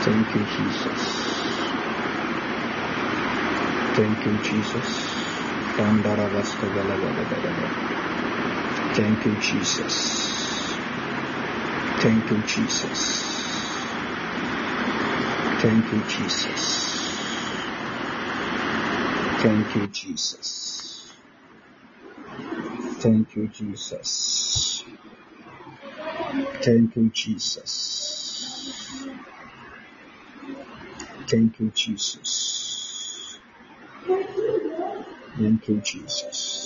Thank you, Jesus. Thank you, Jesus. Thank you, Jesus. Thank you, Jesus. Thank you, Jesus. Thank you, Jesus. Thank you, Jesus. Thank you, Jesus. Thank you, Jesus. Thank you, Jesus.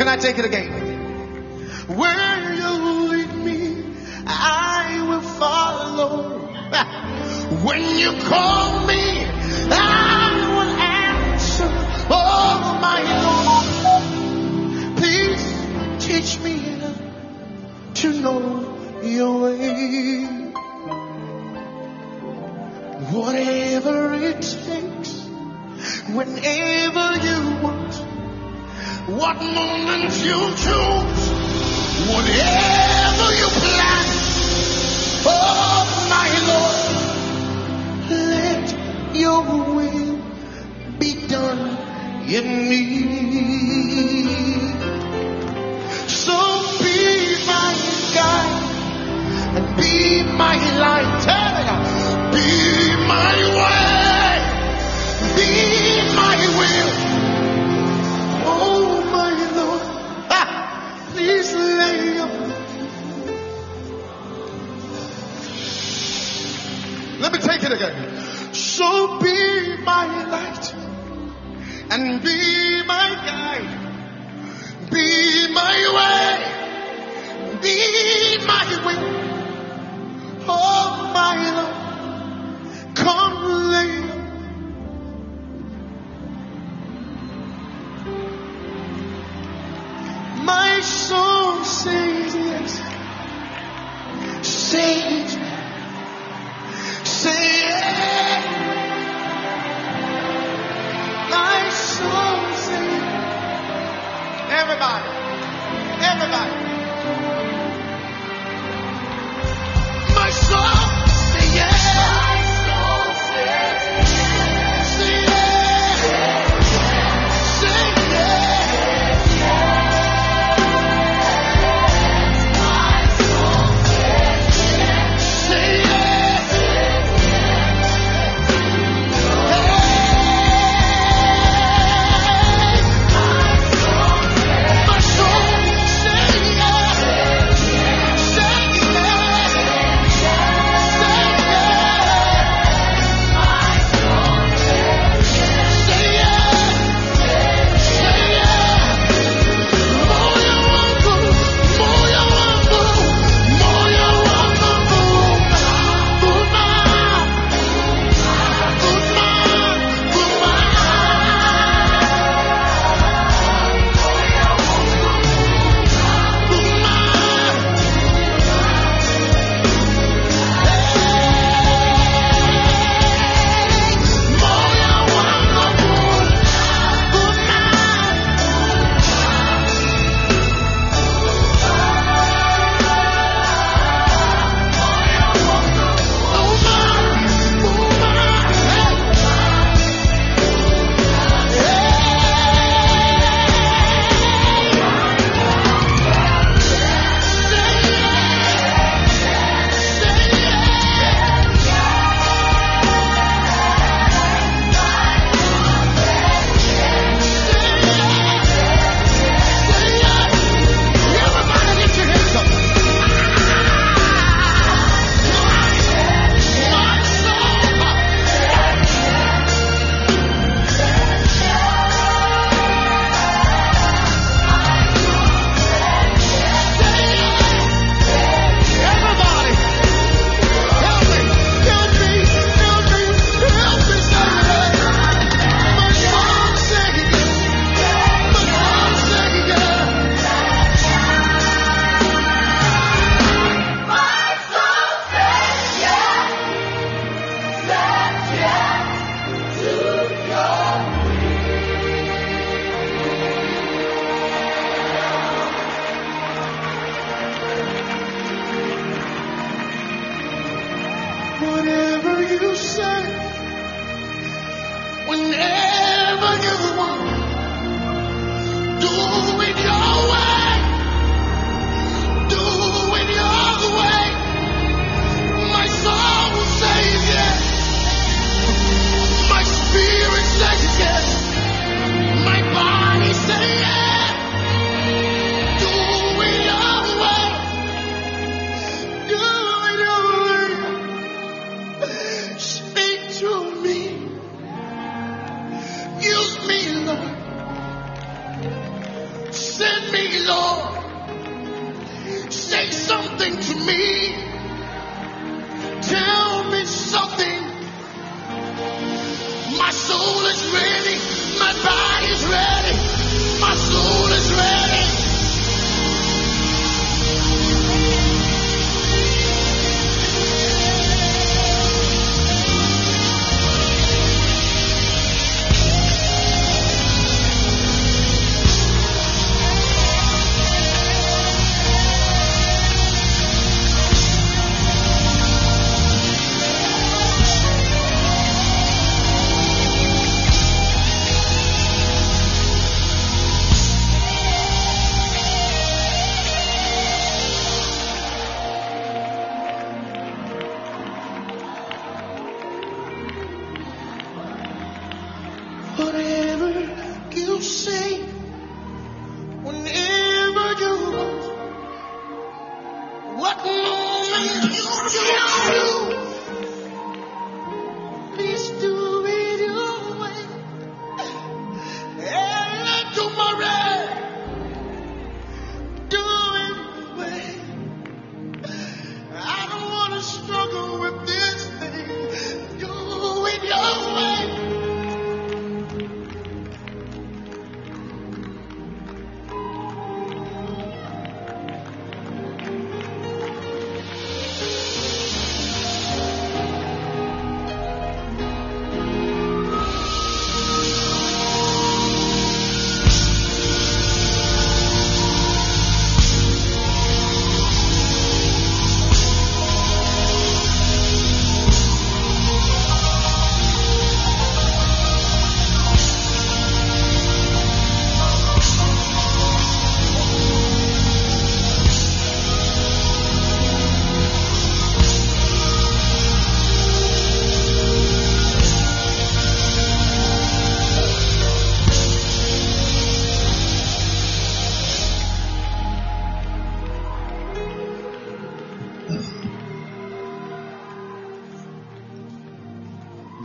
Can I take it again? Where you lead me, I will follow. When you call me, I will answer. Oh my Lord, please teach me to know your way. Whatever it takes, whenever you want, what moment you choose, whatever you plan. Oh my Lord, let your will be done in me. Let me take it again. So be my light and be my guide. Be my way. Be my way. Oh, my Lord. Come lay. My soul says yes. Says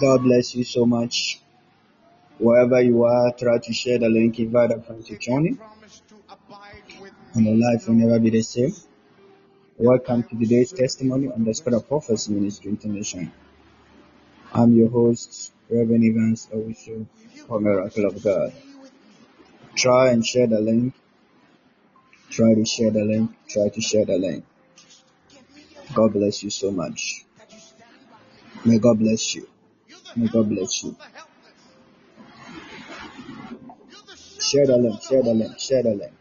God bless you so much. Wherever you are, try to share the link, invite a friend to join you, and your life will never be the same. Welcome to today's testimony on the Spirit of Prophecy Ministry International. I'm your host, Reverend Evans Owusu, for Miracle of God. Try and share the link. Try to share the link. Try to share the link. God bless you so much. May God bless you. May God bless you. Share the link. Share the link. Share the link.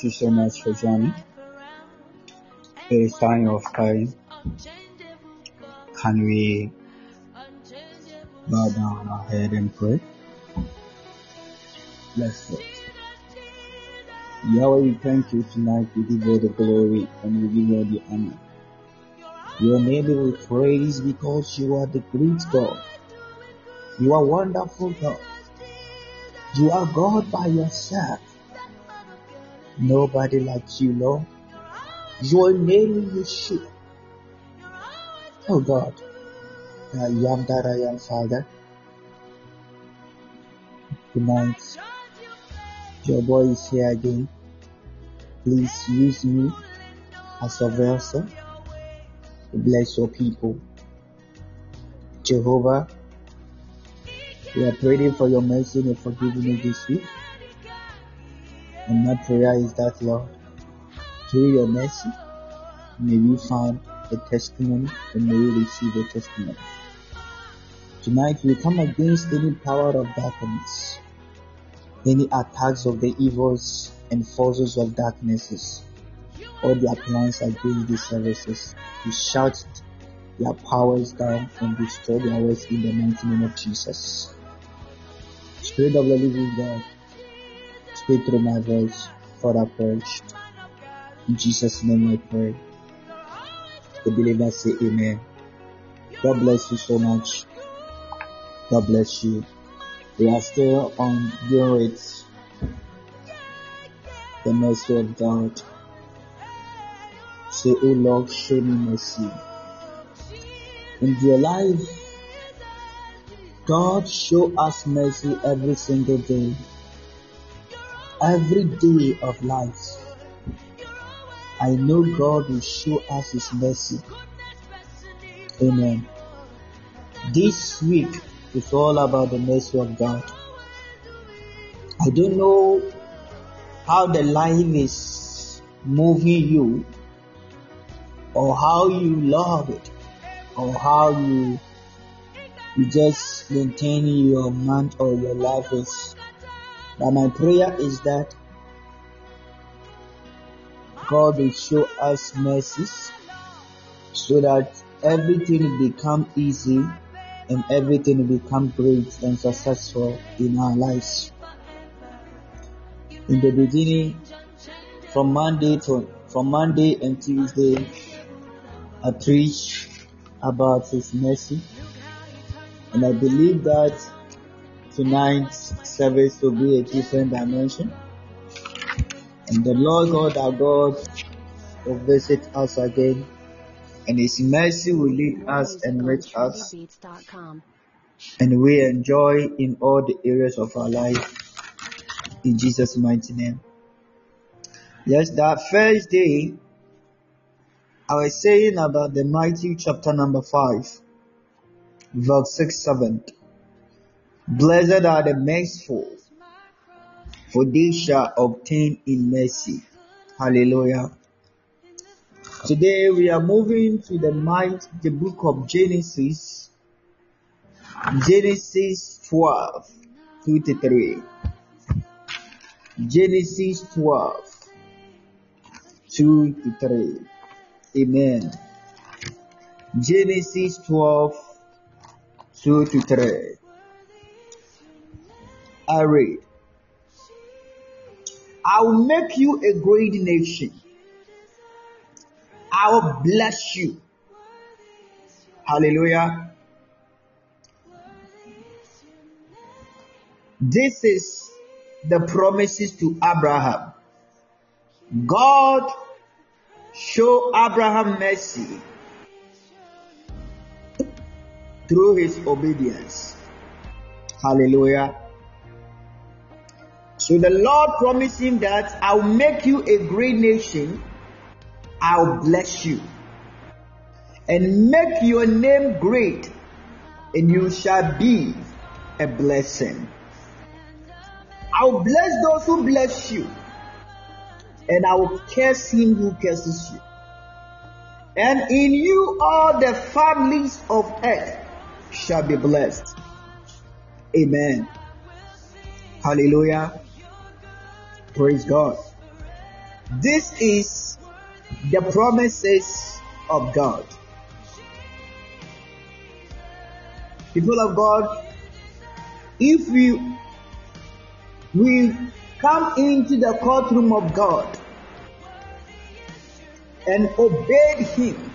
Bless you so much for joining. It is time of praying. Can we bow down our head and pray? Let's. Yahweh, we thank you tonight. We give you the glory and we give you the honor. Your name we praise because you are the great God. You are wonderful God. You are God by yourself. Nobody like you, Lord. Your name is Yeshua. Oh God, I am that I am, Father. Tonight, your boy is here again. Please use me as a vessel to bless your people. Jehovah, we are praying for your mercy and forgiveness this week. And my prayer is that, Lord, through your mercy, may we find a testimony and may we receive a testimony. Tonight we come against any power of darkness, any attacks of the evils and forces of darknesses, all their plans against these services. We shout their powers down and destroy their works in the mighty name of Jesus. Spirit of the living God, speak through my voice for our prayers. In Jesus' name I pray. The believers say amen. God bless you so much. God bless you. We are still on dealing with the mercy of God. Say, Oh Lord, show me mercy. In your life, God show us mercy every single day. Every day of life. I know God will show us His mercy. Amen. This week is all about the mercy of God. I don't know how the life is moving you or how you love it or how you you just maintain your month or your life is. But my prayer is that God will show us mercies so that everything will become easy and everything will become great and successful in our lives. In the beginning, from Monday to from Monday and Tuesday, I preach about His mercy, and I believe that tonight's service will be a different dimension. And the Lord God, our God, will visit us again, and His mercy will lead us and reach us, and we enjoy in all the areas of our life. In Jesus' mighty name. Yes, that first day, I was saying about the Matthew chapter number 5, verse 6 7. Blessed are the merciful, for they shall obtain in mercy. Hallelujah. Today we are moving to the might, the book of Genesis, Genesis 12, 2 to 3. Genesis 12, 2 to 3. Amen. Genesis 12, 2 to 3. I read, I will make you a great nation. I will bless you. Hallelujah. This is the promises to Abraham. God show Abraham mercy through his obedience. Hallelujah. So the Lord promised him that I'll make you a great nation, I'll bless you, and make your name great, and you shall be a blessing. I'll bless those who bless you, and I will curse him who curses you. And in you all the families of earth shall be blessed. Amen. Hallelujah. Praise God. This is the promises of God. People of God, if we we come into the courtroom of God and obeyed Him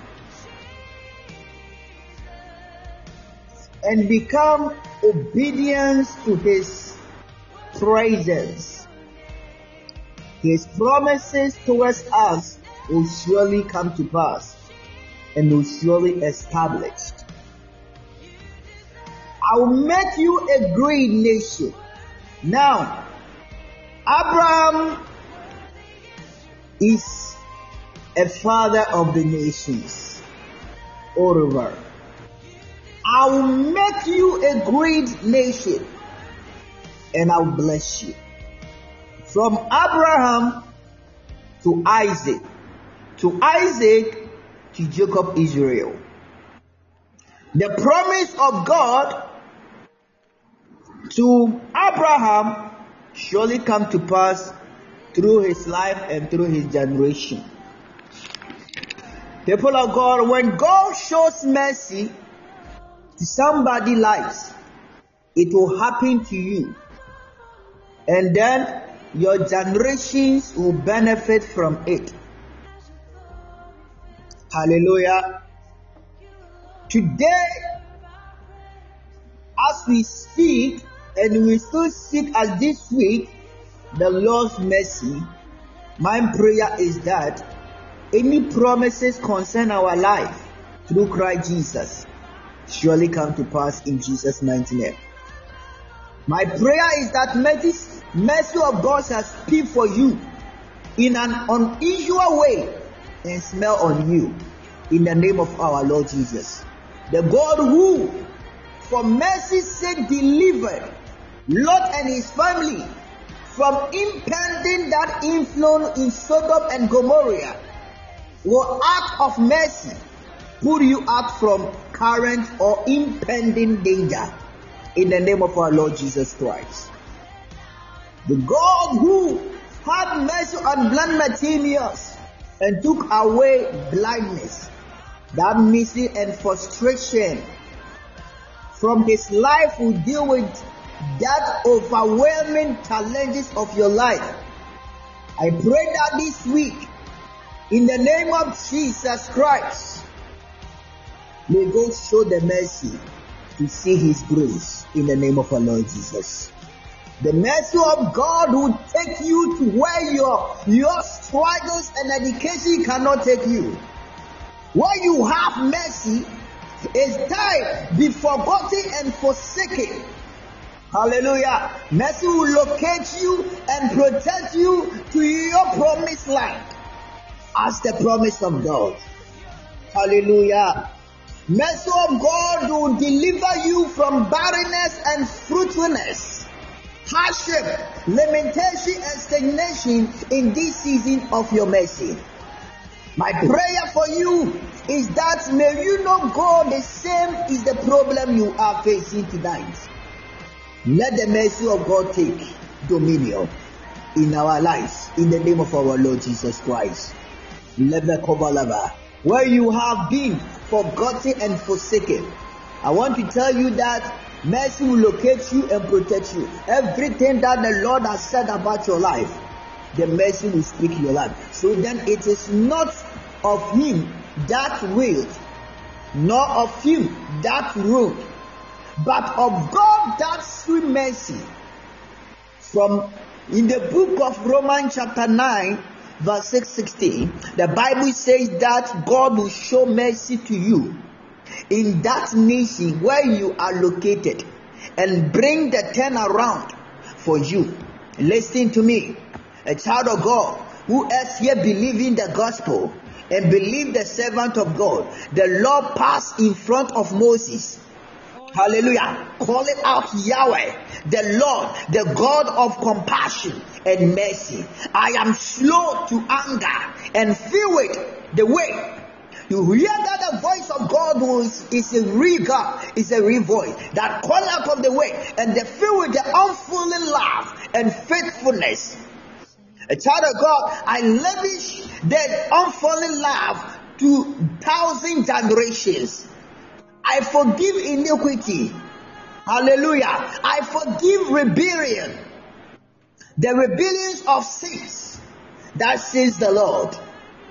and become obedience to His presence, His promises towards us will surely come to pass and will surely established. I will make you a great nation. Now, Abraham is a father of the nations. Moreover, I will make you a great nation and I will bless you. From Abraham to Isaac, to Isaac to Jacob Israel. The promise of God to Abraham surely come to pass through his life and through his generation. People of God, when God shows mercy to somebody's lives, it will happen to you. And then your generations will benefit from it. Hallelujah. Today, as we speak, and we still seek as this week the Lord's mercy, my prayer is that any promises concern our life through Christ Jesus surely come to pass in Jesus' mighty name. My prayer is that mercy, mercy of God shall speak for you in an unusual way and smile on you in the name of our Lord Jesus. The God who, for mercy's sake, delivered Lot and his family from impending that influence in Sodom and Gomorrah will act of mercy pull you out from current or impending danger in the name of our Lord Jesus Christ. The God who had mercy on blind Bartimaeus and took away blindness, that misery and frustration from his life will deal with that overwhelming challenges of your life. I pray that this week, in the name of Jesus Christ, may God show the mercy to see his grace in the name of our Lord Jesus. The mercy of God will take you to where your, your struggles and education cannot take you. Where you have mercy is time be forgotten and forsaken. Hallelujah. Mercy will locate you and protect you to your promised land as the promise of God. Hallelujah. Mercy of God will deliver you from barrenness and fruitfulness, hardship, lamentation, and stagnation in this season of your mercy. My prayer for you is that may you not go the same is the problem you are facing tonight. Let the mercy of God take dominion in our lives in the name of our Lord Jesus Christ. Where you have been forgotten and forsaken, I want to tell you that mercy will locate you and protect you. Everything that the Lord has said about your life, the mercy will speak in your life. So then it is not of him that willed, nor of him that ruled, but of God that sweet mercy. From in the book of Romans chapter 9, verse 16, the Bible says that God will show mercy to you in that nation where you are located and bring the turn around for you. Listen to me, a child of God who else here believing the gospel and believe the servant of God. The Lord passed in front of Moses. Hallelujah. Call it out Yahweh, the Lord, the God of compassion and mercy. I am slow to anger and feel it the way. You hear that the voice of God was, is a real God, is a real voice that call out of the way and they fill with the unfailing love and faithfulness. A child of God, I lavish that unfailing love to thousand generations. I forgive iniquity. Hallelujah. I forgive rebellion. The rebellions of sins. That says the Lord.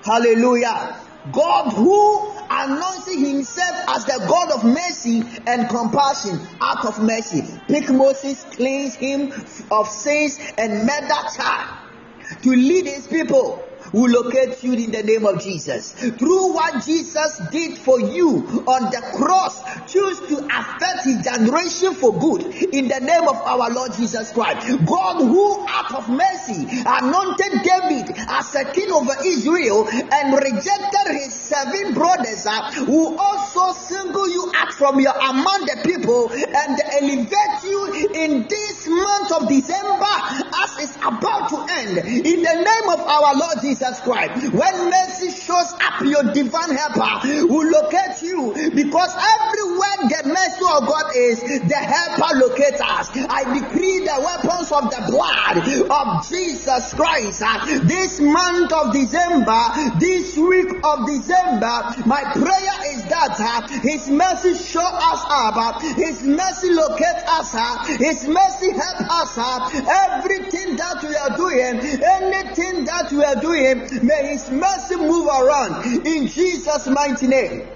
Hallelujah. God who announcing himself as the God of mercy and compassion out of mercy. Pick Moses, cleanse him of sins and that child to lead his people will locate you in the name of Jesus. Through what Jesus did for you on the cross, choose to affect his generation for good in the name of our Lord Jesus Christ. God, who out of mercy anointed David as a king over Israel and rejected his seven brothers, uh, will also single you out from your among the people and elevate you in this month of December as it's about to end in the name of our Lord Jesus Jesus Christ. When mercy shows up, your divine helper will locate you because everywhere the mercy of God is, the helper locates us. I decree the weapons of the blood of Jesus Christ uh, this month of December, this week of December. My prayer is that uh, His mercy show us up, uh, His mercy locate us, His mercy help us. Everything that we are doing, anything that we are doing May His mercy move around in Jesus' mighty name.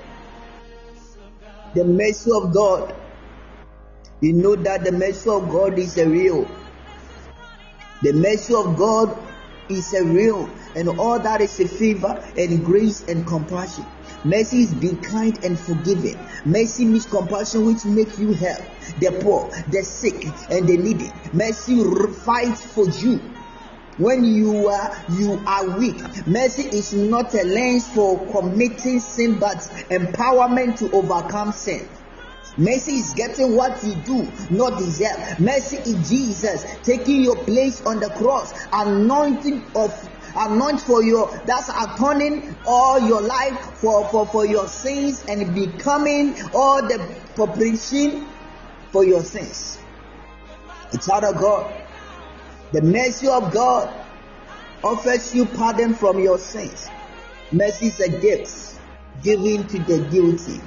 The mercy of God. You know that the mercy of God is a real. The mercy of God is a real, and all that is a favor and grace and compassion. Mercy is being kind and forgiving. Mercy means compassion which make you help the poor, the sick, and the needy. Mercy fights for you when you are you are weak. Mercy is not a lens for committing sin, but empowerment to overcome sin. Mercy is getting what you do not deserve. Mercy is Jesus taking your place on the cross, anointing of anoint for your that's atoning all your life for, for, for your sins and becoming all the propitiation for your sins. The child of God, the mercy of God offers you pardon from your sins. Mercy is a gift given to the guilty.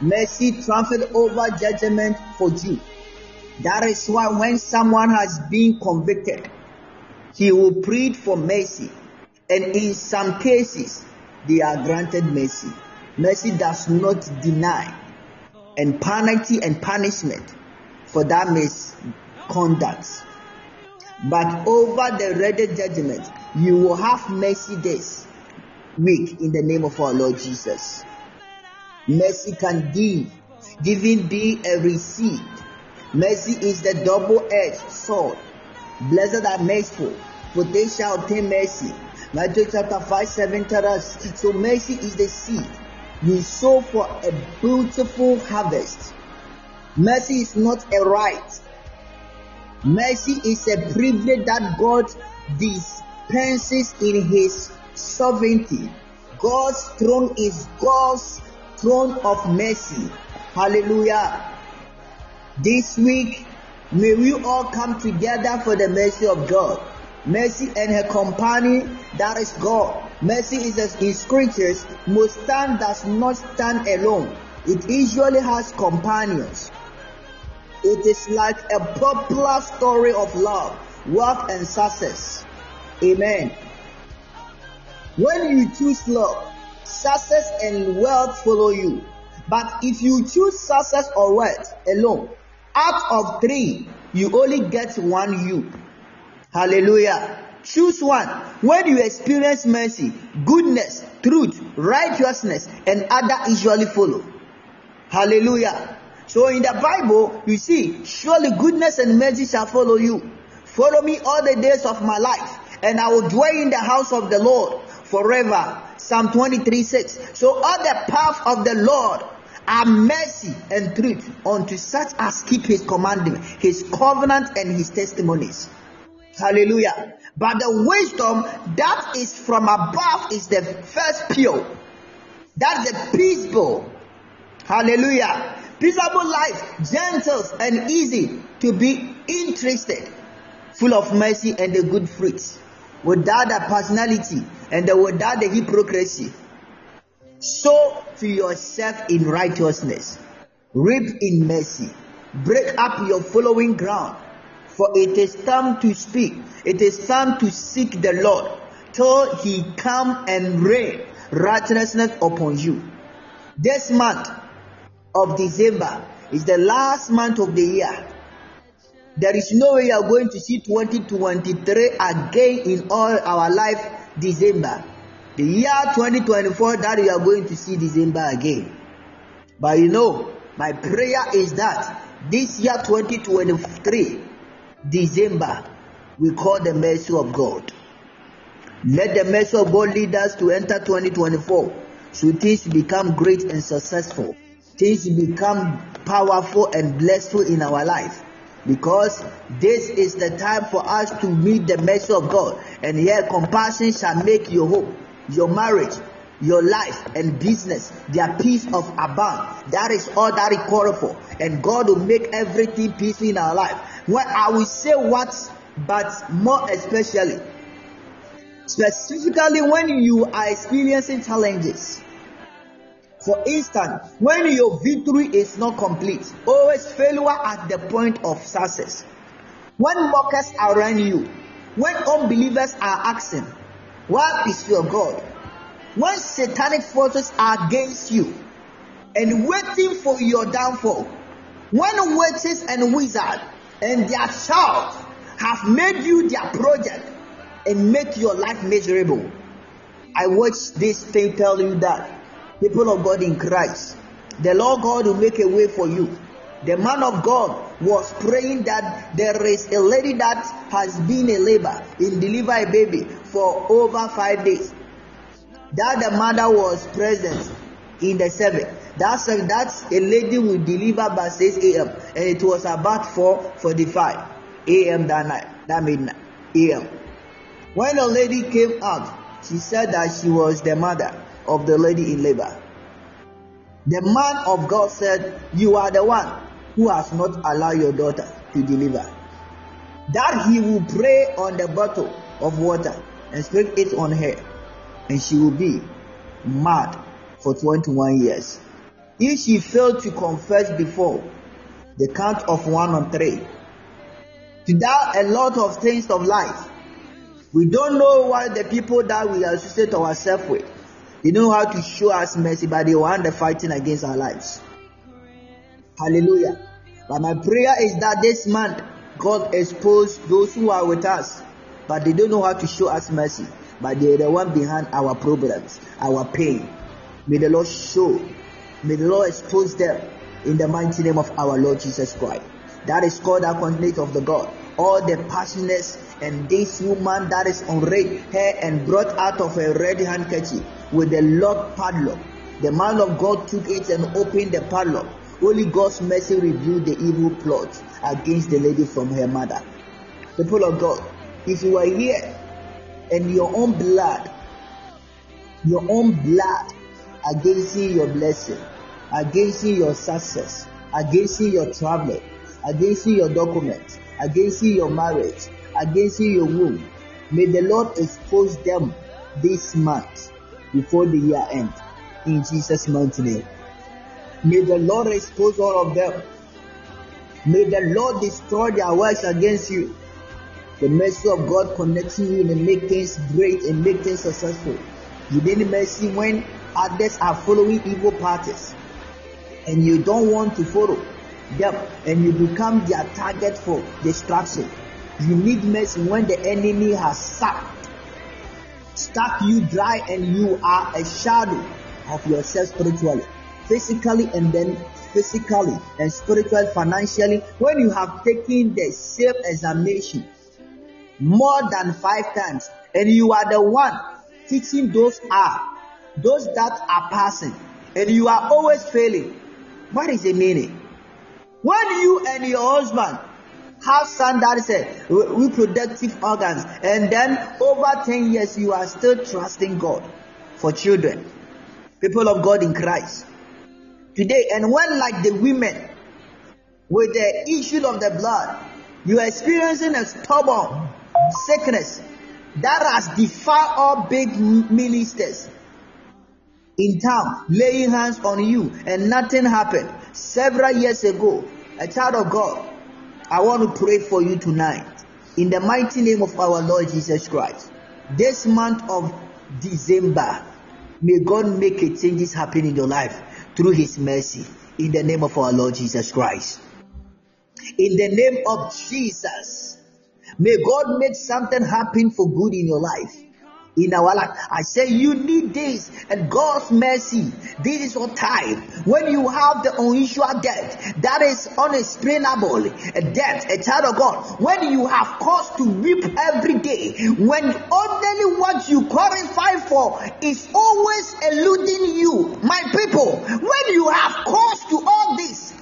Mercy transferred over judgment for you. That is why when someone has been convicted, he will plead for mercy. And in some cases, they are granted mercy. Mercy does not deny and penalty and punishment for that misconduct. But over the ready judgment, you will have mercy this week in the name of our Lord Jesus. Mercy can give, giving be a receipt. Mercy is the double-edged sword. Blessed are merciful, for they shall obtain mercy. Matthew chapter 5, 7 tells us, so mercy is the seed you sow for a beautiful harvest. Mercy is not a right. Mercy is a privilege that God dispenses in His sovereignty. God's throne is God's throne of mercy. Hallelujah. This week, may we all come together for the mercy of God. Mercy and her companion, that is God. Mercy is as in scriptures, most stand does not stand alone. It usually has companions. It is like a popular story of love, wealth, and success. Amen. When you choose love, success and wealth follow you. But if you choose success or wealth alone, out of three, you only get one you. Hallelujah. Choose one. When you experience mercy, goodness, truth, righteousness, and other usually follow. Hallelujah. So in the Bible, you see, surely goodness and mercy shall follow you. Follow me all the days of my life, and I will dwell in the house of the Lord forever. Psalm 23 6. So all the path of the Lord are mercy and truth unto such as keep his commandment, his covenant, and his testimonies. Hallelujah. But the wisdom that is from above is the first pure. That's the peaceful. Hallelujah. Peaceable life, gentle and easy to be interested, full of mercy and the good fruits, without the personality and without the hypocrisy. Sow to yourself in righteousness, reap in mercy, break up your following ground for it is time to speak. It is time to seek the Lord till he come and rain righteousness upon you. This month of December is the last month of the year. There is no way you are going to see 2023 again in all our life December. The year 2024 that you are going to see December again. But you know, my prayer is that this year 2023 December, we call the mercy of God. Let the mercy of God lead us to enter 2024 so things become great and successful. Things become powerful and blessful in our life. Because this is the time for us to meet the mercy of God. And here compassion shall make your home, your marriage, your life and business their peace of abound. That is all that is called for. And God will make everything peaceful in our life. Well, I will say what, but more especially, specifically when you are experiencing challenges. For instance, when your victory is not complete, always failure at the point of success. When mockers are around you, when unbelievers are asking, What is your God? When satanic forces are against you and waiting for your downfall, when witches and wizards and their child have made you their project and make your life miserable. I watch this thing tell you that people of God in Christ, the Lord God will make a way for you. The man of God was praying that there is a lady that has been a labor in deliver a baby for over five days. That the mother was present in the service. That's a, that's a lady will deliver by 6 a.m. and it was about 4:45 a.m. that night, that midnight a.m. When the lady came out, she said that she was the mother of the lady in labor. The man of God said, You are the one who has not allowed your daughter to deliver. That he will pray on the bottle of water and sprinkle it on her, and she will be mad for 21 years. If she failed to confess before the count of one on three, to doubt a lot of things of life, we don't know what the people that we associate ourselves with. They know how to show us mercy, but they want the fighting against our lives. Hallelujah. But my prayer is that this month God expose those who are with us, but they don't know how to show us mercy. But they are the one behind our problems, our pain. May the Lord show, may the Lord expose them in the mighty name of our Lord Jesus Christ. That is called the coordinate of the God. All the passionate and this woman that is on red hair and brought out of a red handkerchief with a lock padlock. The man of God took it and opened the padlock. Holy God's mercy revealed the evil plot against the lady from her mother. People of God, if you are here and your own blood, your own blood against your blessing, against your success, against your travel, against your documents, against your marriage, against your womb. May the Lord expose them this month before the year end. In Jesus' mighty name. May the Lord expose all of them. May the Lord destroy their works against you. The mercy of God connecting you and make things great and make things successful. You need mercy when others are following evil parties and you don't want to follow them and you become their target for destruction. You need mercy when the enemy has sucked, stuck you dry, and you are a shadow of yourself spiritually, physically, and then physically and spiritually, financially. When you have taken the self examination more than five times, and you are the one teaching those are those that are passing, and you are always failing. What is the meaning? When you and your husband have son that is a reproductive organs, and then over 10 years you are still trusting God for children, people of God in Christ. Today, and when like the women with the issue of the blood, you are experiencing a stubborn sickness that has defied all big ministers in town laying hands on you and nothing happened several years ago a child of god i want to pray for you tonight. In the mighty name of our lord jesus christ. This month of december may god make a changes happen in your life through his mercy. In the name of our lord jesus christ. In the name of jesus. May god make something happen for good in your life in our life. I say you need this and God's mercy. This is your time when you have the unusual debt that is unexplainable, a debt, a child of God. When you have cause to weep every day, when only what you qualify for is always eluding you, my people. When you have cause to all this,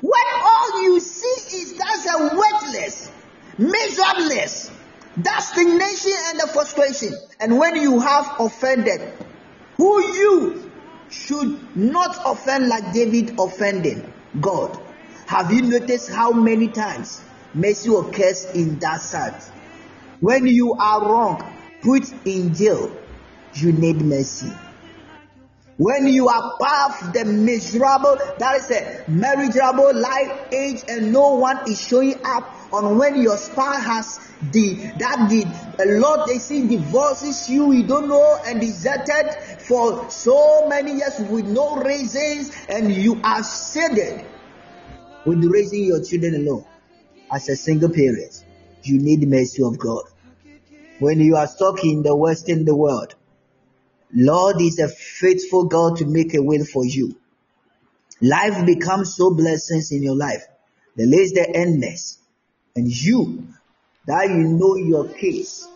when all you see is that's a worthless, miserableness, that stagnation and the frustration. And when you have offended, who you should not offend like David offending God. Have you noticed how many times mercy occurs in that side? When you are wrong, put in jail, you need mercy. When you are past the miserable, that is a miserable life age, and no one is showing up on when your spouse has the that the a lot they see divorces you you don't know and deserted for so many years with no reasons and you are saddened with raising your children alone as a single parent you need the mercy of god when you are stuck in the western the world lord is a faithful god to make a way for you Life becomes so blessings in your life. The list the endless. And you, that you know your case,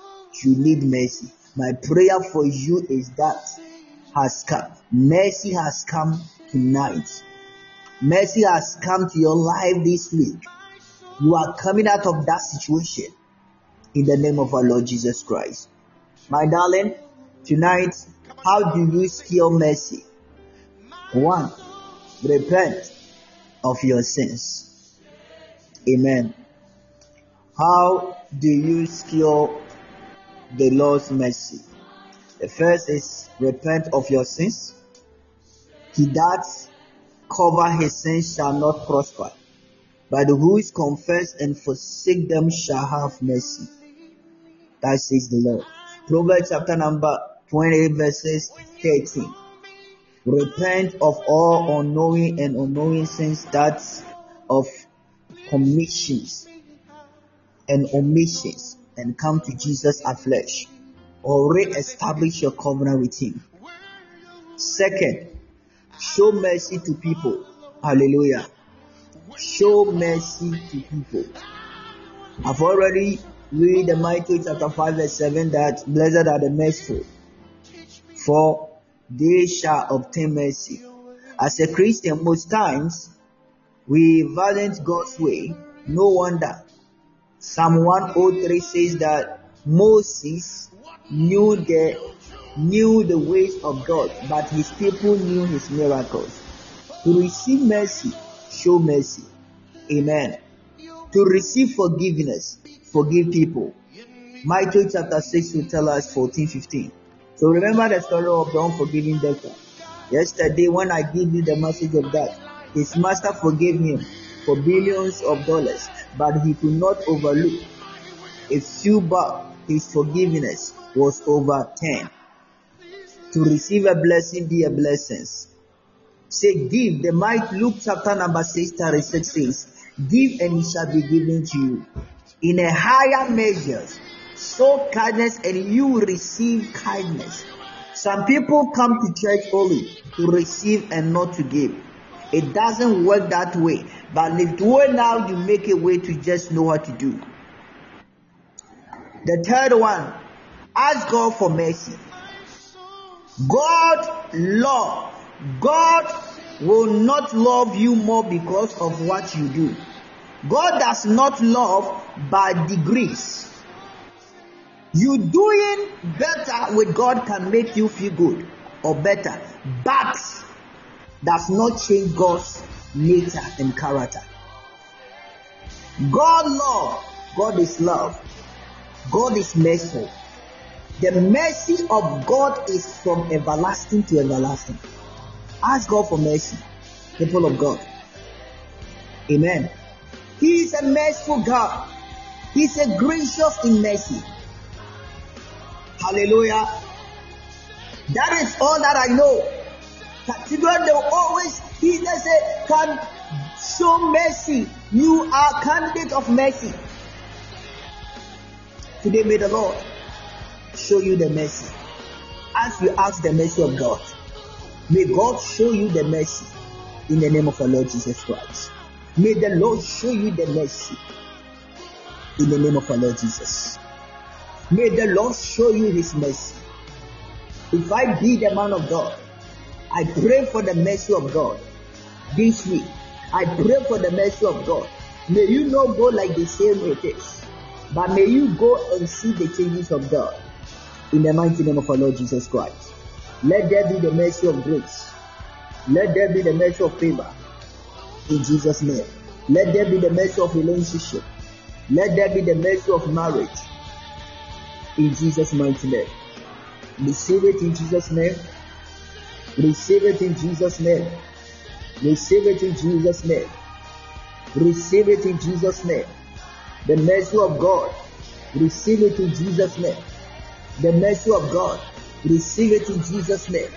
you need mercy. My prayer for you is that has come. Mercy has come tonight. Mercy has come to your life this week. You are coming out of that situation in the name of our Lord Jesus Christ. My darling, tonight, how do you skill mercy? One, repent of your sins. Amen. How do you skill the Lord's mercy? The first is repent of your sins. He that cover his sins shall not prosper, but who is confess and forsake them shall have mercy. That says the Lord. Proverbs chapter number 28 verses 13. Repent of all unknowing and unknowing sins that of commissions and omissions and come to Jesus afresh or re-establish your covenant with him. Second, show mercy to people. Hallelujah. Show mercy to people. I've already read the Matthew chapter 5 verse 7 that blessed are the merciful for they shall obtain mercy. As a Christian, most times we violate God's way. No wonder. Psalm 103 says that Moses knew the knew the ways of God, but his people knew his miracles. To receive mercy, show mercy. Amen. To receive forgiveness, forgive people. Matthew chapter 6 will tell us 14 15. So remember the story of the unforgiving debtor. Yesterday, when I gave you the message of that, his master forgave him for billions of dollars, but he could not overlook a few but his forgiveness was over 10. To receive a blessing, be a blessing. Say, give. The might Luke chapter number 6, 36 says, Give and it shall be given to you. In a higher measure, show kindness and you receive kindness. Some people come to church only to receive and not to give. It doesn't work that way. But if way now you make a way to just know what to do. The third one, ask God for mercy. God love. God will not love you more because of what you do. God does not love by degrees. You doing better with God can make you feel good or better, but does not change God's nature and character. God love, God is love, God is merciful. The mercy of God is from everlasting to everlasting. Ask God for mercy, people of God. Amen. He is a merciful God. He's a gracious in mercy. Hallelujah. That is all that I know. Children, they will always, he say, can show mercy. You are candidate of mercy. Today, may the Lord show you the mercy. As you ask the mercy of God, may God show you the mercy in the name of our Lord Jesus Christ. May the Lord show you the mercy in the name of our Lord Jesus. May the Lord show you his mercy. If I be the man of God, I pray for the mercy of God this week. I pray for the mercy of God. May you not go like the same it is, but may you go and see the changes of God in the mighty name of our Lord Jesus Christ. Let there be the mercy of grace. Let there be the mercy of favor in Jesus' name. Let there be the mercy of relationship. Let there be the mercy of marriage in Jesus' mighty name. Receive it in Jesus' name. Receive it in Jesus' name. Receive it in Jesus' name. Receive it in Jesus' name. The mercy of God. Receive it in Jesus' name. The mercy of God. Receive it in Jesus' name.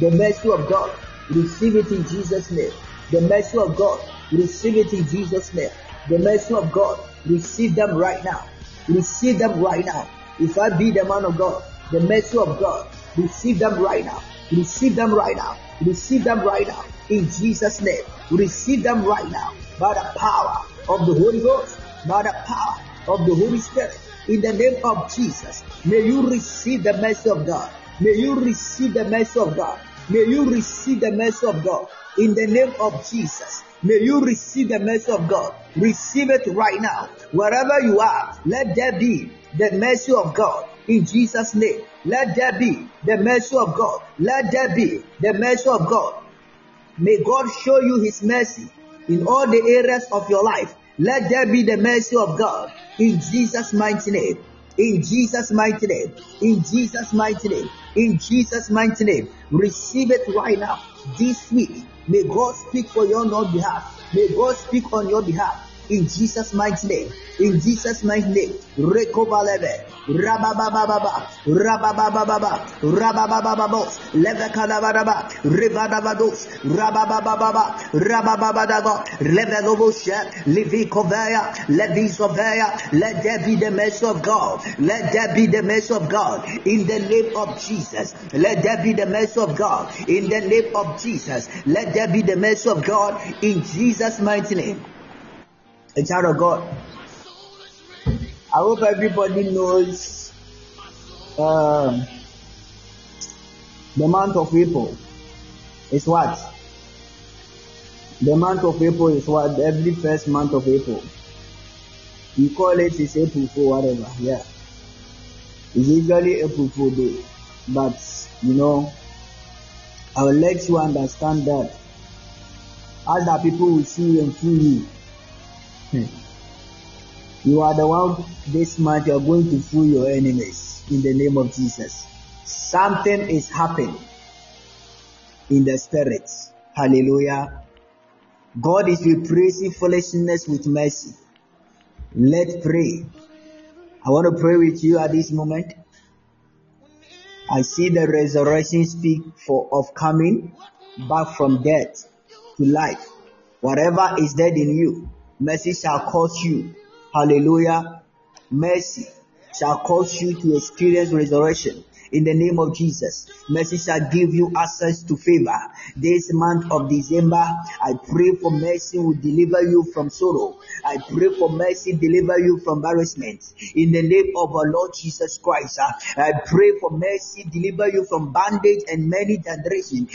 The mercy of God. Receive it in Jesus' name. The mercy of God. Receive it in Jesus' name. The mercy of God. Receive them right now. Receive them right now. If I be the man of God, the mercy of God, receive them right now. Receive them right now. Receive them right now. in Jesus' name. Receive them right now by the power of the Holy Ghost, by the power of the Holy Spirit. In the name of Jesus, may you receive the mercy of God. May you receive the mercy of God. May you receive the mercy of God. In the name of Jesus, may you receive the mercy of God. Receive it right now. Wherever you are, let there be the mercy of God. In Jesus' name, let there be the mercy of God. Let there be the mercy of God. May God show you His mercy in all the areas of your life. Let there be the mercy of God in Jesus' mighty name. In Jesus' mighty name. In Jesus' mighty name. In Jesus' mighty name. Receive it right now. This week, may God speak for your on behalf. May God speak on your behalf. In Jesus' mighty name. In Jesus' mighty name. Rekobalebe. Rababababa. Rababababa. Rababababos. Levekadabadaba. Rivadavados. Rababababa. Rabababadago. Levelobosha. Levikovea. Levisovea. Let there be the mercy of God. Let there be the mercy of God. In the name of Jesus. Let there be the mercy of God. In the name of Jesus. Let there be the mercy of God. In Jesus' mighty name. A child of God. I hope everybody knows um, the month of April is what? The month of April is what? Every first month of April. You call it is April Fool, whatever. Yeah. It's usually April Fool Day. But, you know, I will let you understand that other people will see and fool you. Hmm. You are the one this month you are going to fool your enemies in the name of Jesus. Something is happening in the spirit. Hallelujah. God is replacing foolishness with mercy. Let's pray. I want to pray with you at this moment. I see the resurrection speak for of coming back from death to life. Whatever is dead in you, mercy shall cause you. Hallelujah. Mercy shall cause you to experience resurrection in the name of Jesus. Mercy shall give you access to favor. This month of December, I pray for mercy will deliver you from sorrow. I pray for mercy, deliver you from embarrassment. In the name of our Lord Jesus Christ, I pray for mercy, deliver you from bondage and many generations.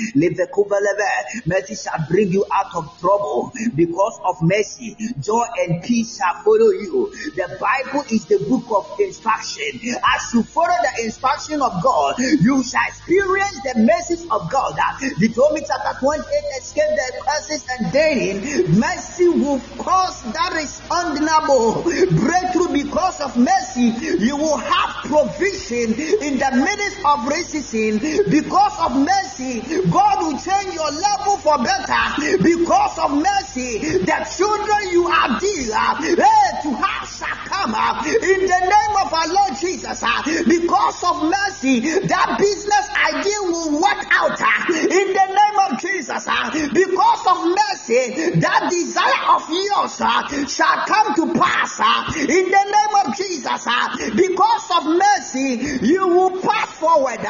Mercy shall bring you out of trouble because of mercy. Joy and peace shall follow you. The Bible is the book of instruction. As you follow the instruction of God, you shall experience the mercies of God. Deuteronomy chapter 28, escape the curses and therein mercy will cause that is undeniable breakthrough because of mercy. You will have provision in the midst of racism because of mercy. God will change your level for better because of mercy. The children you are dear eh, to have shall come up in the name of our Lord Jesus uh, because of mercy. That business idea will work out uh, in the name of Jesus uh, because of mercy. That desire of yours uh, shall come to pass in the name of Jesus because of mercy. You will pass forward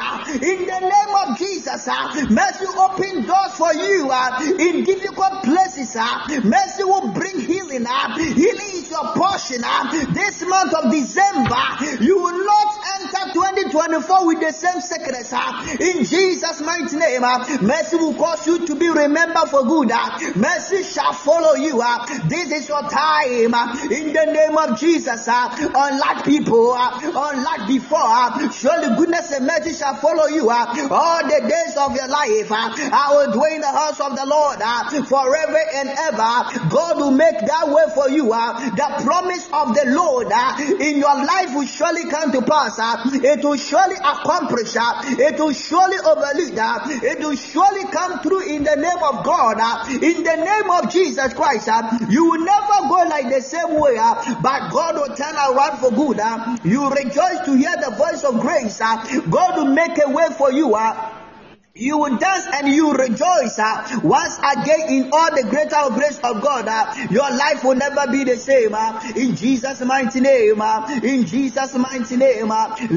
in the name of Jesus. Mercy open doors for you in difficult places. Mercy will bring healing. Healing is your portion. This month of December, you will not enter 2024 with the same sickness. In Jesus' mighty name, mercy will cause you to be remembered for good. Mercy shall follow you. This is your time. In the name of Jesus, unlike people, unlike before, surely goodness and mercy shall follow you all the days of your life. I will dwell in the house of the Lord forever and ever. God will make that way for you. The promise of the Lord in your life will surely come to pass. It will surely accomplish. It will surely overlead. uh, It will surely come through in the name of God. uh, In the name of Jesus Christ. uh, You will never go like the same way, uh, but God will turn around for good. You rejoice to hear the voice of grace. God will make a way for you. You will dance and you rejoice. Uh, once again, in all the greater grace of God, uh, your life will never be the same. Uh, in Jesus' mighty name. Uh, in Jesus' mighty name. Uh. In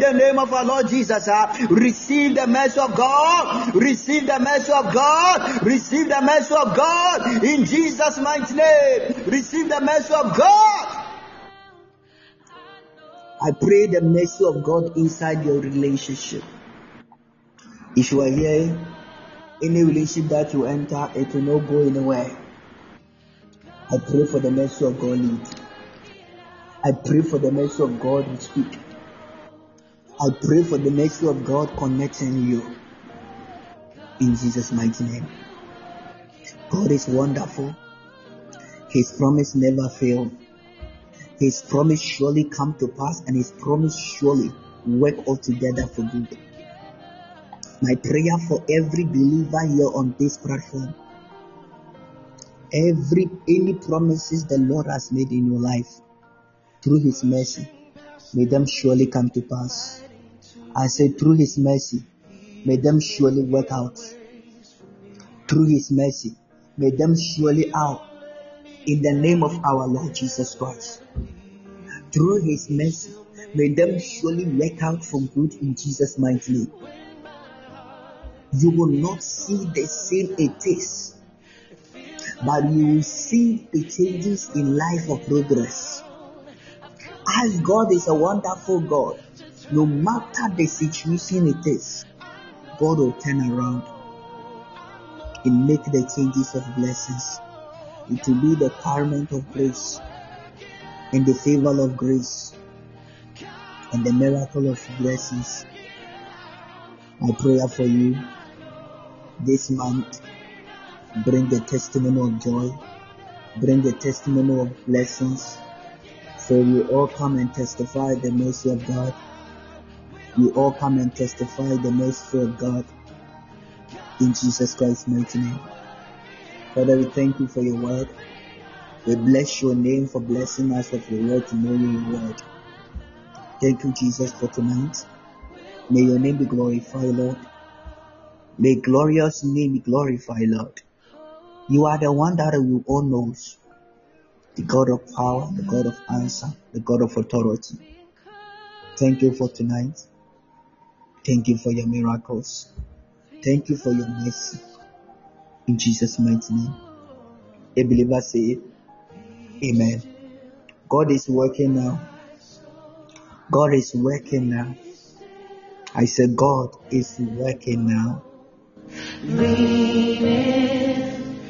the name of our Lord Jesus, uh, receive the mercy of God. Receive the mercy of God. Receive the mercy of God. In Jesus' mighty name. Receive the mercy of God. I pray the mercy of God inside your relationship. If you are here, any relationship that you enter, it will not go anywhere. I pray for the mercy of God lead. I pray for the mercy of God to speak. I pray for the mercy of God connecting you. In Jesus' mighty name. God is wonderful. His promise never fails. His promise surely come to pass and his promise surely work all together for good. My prayer for every believer here on this platform, every any promises the Lord has made in your life through his mercy, may them surely come to pass. I say through his mercy, may them surely work out. Through his mercy, may them surely out in the name of our Lord Jesus Christ. Through his mercy, may them surely work out for good in Jesus' mighty name. You will not see the same it is, but you will see the changes in life of progress. As God is a wonderful God, no matter the situation it is, God will turn around and make the changes of blessings. It will be the garment of grace and the favor of grace and the miracle of blessings. My prayer for you this month bring the testimony of joy, bring the testimony of blessings. So you all come and testify the mercy of God. You all come and testify the mercy of God in Jesus Christ's mighty name. Father, we thank you for your word. We bless your name for blessing us with your word to know your word. Thank you, Jesus, for tonight. May your name be glorified, Lord. May glorious name be glorified, Lord. You are the one that we all knows. The God of power, the God of answer, the God of authority. Thank you for tonight. Thank you for your miracles. Thank you for your mercy. In Jesus' mighty name. A believer say, Amen. God is working now. God is working now. I said, God is working now. Lean in,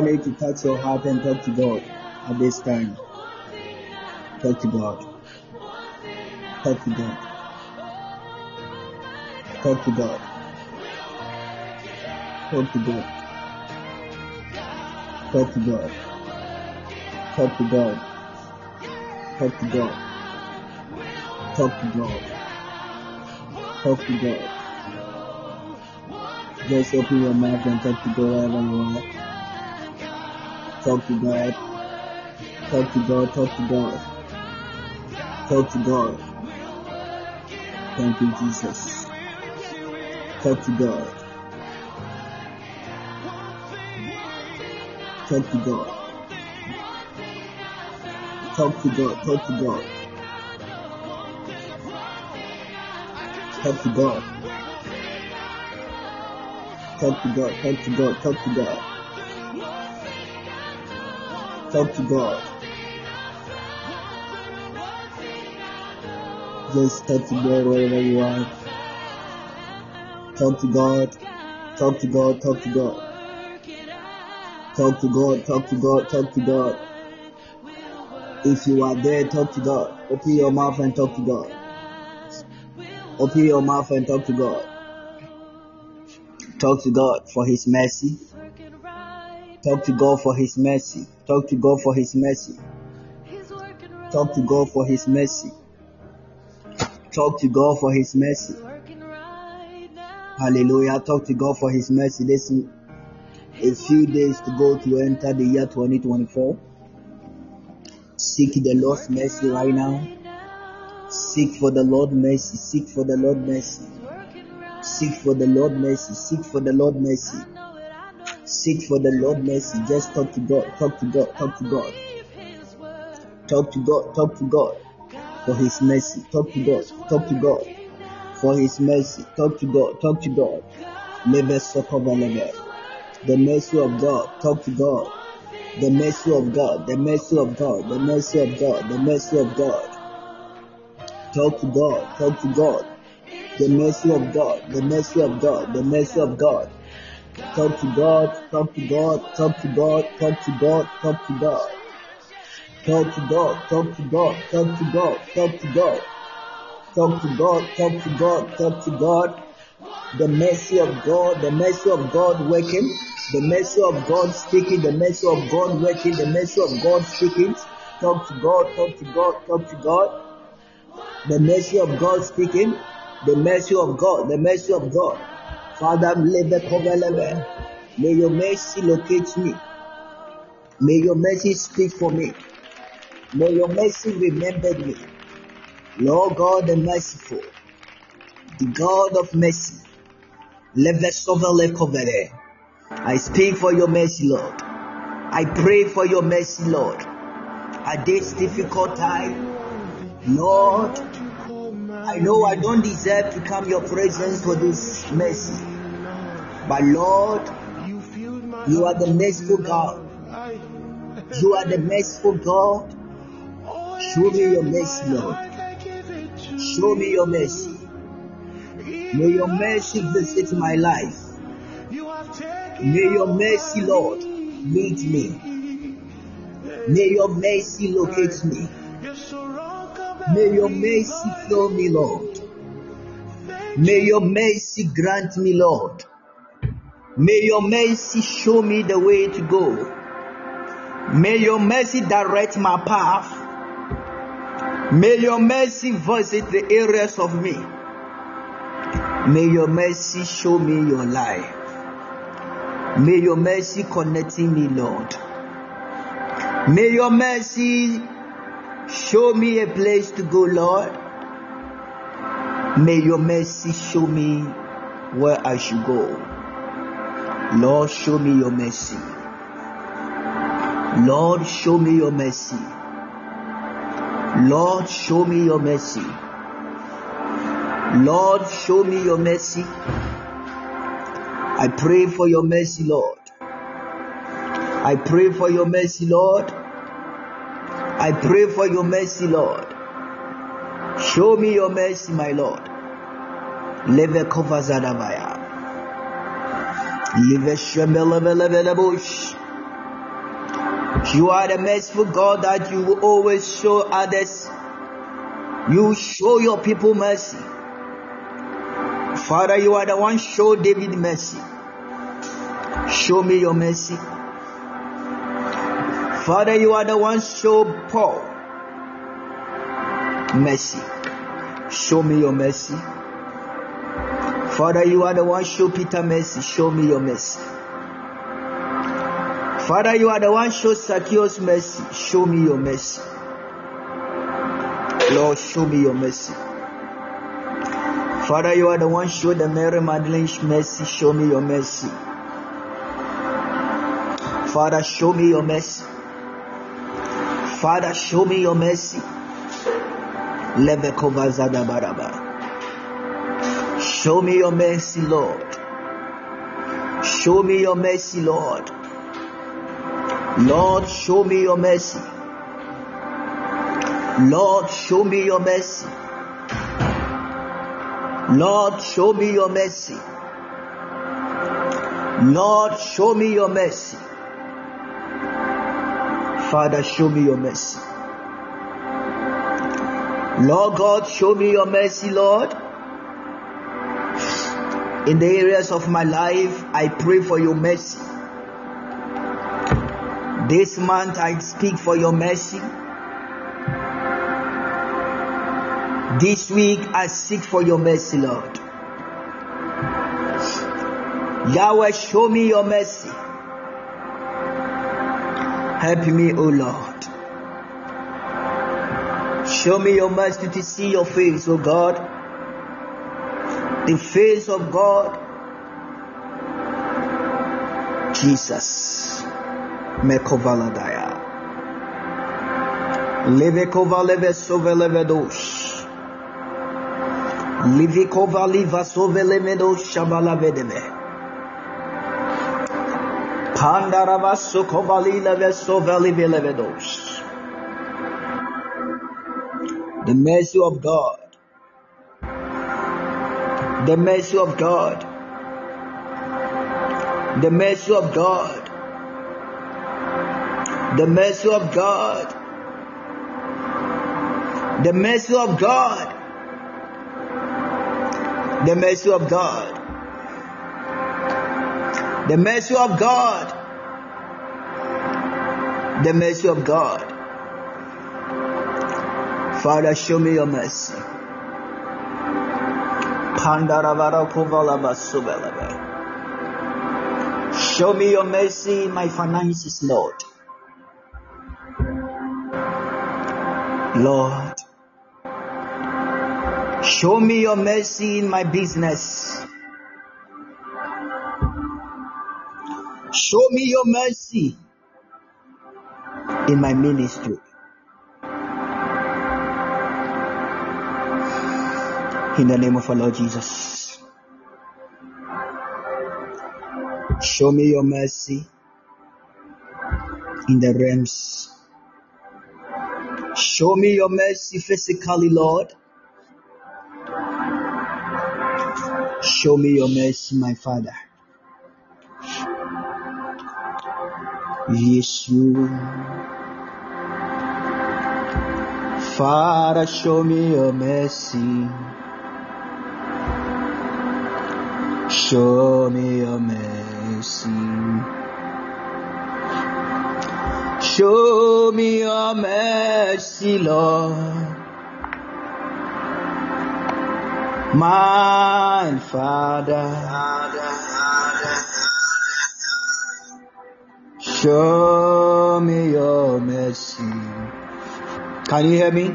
want you to touch your heart and talk to God at this time. Talk to God. Talk to God. Talk to God. Talk to God. Talk to God. Talk to God. Talk to God. Talk to God. Talk to God. Just open your mouth and talk to God wherever you are. Talk to God. Talk to God. Talk to God. Talk to God. Thank you, Jesus. Talk to God. Talk to God. Talk to God. Talk to God. Talk to God. Talk to God. Talk to God. Talk to God. Talk to God. Just talk to God wherever you are. Talk to God. Talk to God. Talk to God. Talk to God. Talk to God. Talk to God. If you are there, talk to God. Open your mouth and talk to God. Open your mouth and talk to God. Talk to God for His mercy. Talk to God for His mercy. Talk to God for His mercy. Talk to God for His mercy. Talk to God for His mercy. Hallelujah. Talk to God for His mercy. This is a few days to go to enter the year 2024. Seek the Lord's mercy right now. Seek for the Lord mercy. Seek for the Lord mercy. Seek for the Lord mercy. Seek for the Lord mercy. Seek for the Lord mercy. Just talk to God. Talk to God. Talk to God. Talk to God. Talk to God for His mercy. Talk to God. Talk to God for His mercy. Talk to God. Talk to God. Never suffer never. The mercy of God. Talk to God. The mercy of God. The mercy of God. The mercy of God. The mercy of God. Talk to God. Talk to God. The mercy of God. The mercy of God. The mercy of God. Talk to God, talk to God, talk to God, talk to God, talk to God. Talk to God, talk to God, talk to God, talk to God. Talk to God, talk to God, talk to God. The mercy of God, the mercy of God working, the mercy of God speaking, the mercy of God working, the mercy of God speaking. Talk to God, talk to God, talk to God. The mercy of God speaking, the mercy of God, the mercy of God. Father, May your mercy locate me. May your mercy speak for me. May your mercy remember me. Lord God the merciful, the God of mercy. I speak for your mercy, Lord. I pray for your mercy, Lord. At this difficult time, Lord, I know I don't deserve to come your presence for this mercy. But Lord, you are the merciful God. You are the merciful God. Show me your mercy, Lord. Show me your mercy. May your mercy visit my life. May your mercy, Lord, meet me. May your mercy locate me. May your mercy fill me, Lord. May your mercy grant me, Lord. May your mercy show me the way to go. May your mercy direct my path. May your mercy visit the areas of me. May your mercy show me your life. May your mercy connect me, Lord. May your mercy show me a place to go, Lord. May your mercy show me where I should go. Lord, show me your mercy. Lord, show me your mercy. Lord, show me your mercy. Lord, show me your mercy. I pray for your mercy, Lord. I pray for your mercy, Lord. I pray for your mercy, Lord. Show me your mercy, my Lord. Leve kovazadabaya. Leve shembelebelebelebush. You are the merciful God that you will always show others. You show your people mercy. Father, you are the one show David mercy. Show me your mercy. Father, you are the one show Paul mercy. Show me your mercy. Father, you are the one show Peter mercy. Show me your mercy. Father, you are the one show Zacchaeus mercy. Show me your mercy. Lord, show me your mercy. Father, you are the one show the Mary Magdalene mercy. Show me your mercy. Father, show me your mercy. Father, show me your mercy. Show me your mercy, Lord. Show me your mercy, Lord. Lord, show me your mercy. Lord, show me your mercy. Lord, show me your mercy. Lord, show me your mercy. Father, show me your mercy. Lord God, show me your mercy, Lord. In the areas of my life, I pray for your mercy. This month, I speak for your mercy. This week, I seek for your mercy, Lord. Yahweh, show me your mercy. Help me, O Lord. Show me your mercy to see your face, O God. The face of God. Jesus. Mekovaladaya. Levekova leve sove levedosh. Livikova The mercy of God. The mercy of God. The mercy of God. The mercy of God. The mercy of God. The mercy of God. The mercy of God. The mercy of God. Father, show me your mercy. Show me your mercy in my finances, Lord. Lord, show me your mercy in my business. Show me your mercy in my ministry. In the name of our Lord Jesus. Show me your mercy in the realms. Show me your mercy physically, Lord. Show me your mercy, my Father. Yeshua. Father, show me your mercy. Show me your mercy. Show me your mercy, Lord. My Father. Show me your mercy. Can you hear me?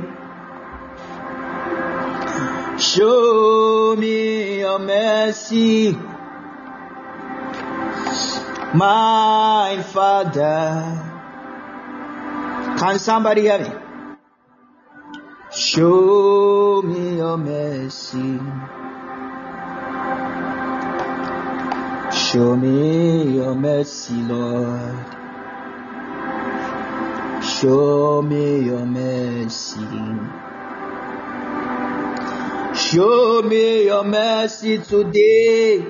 Show me your mercy, my Father. Can somebody hear me? Show me your mercy. Show me your mercy, Lord. Show me your mercy. Show me your mercy today.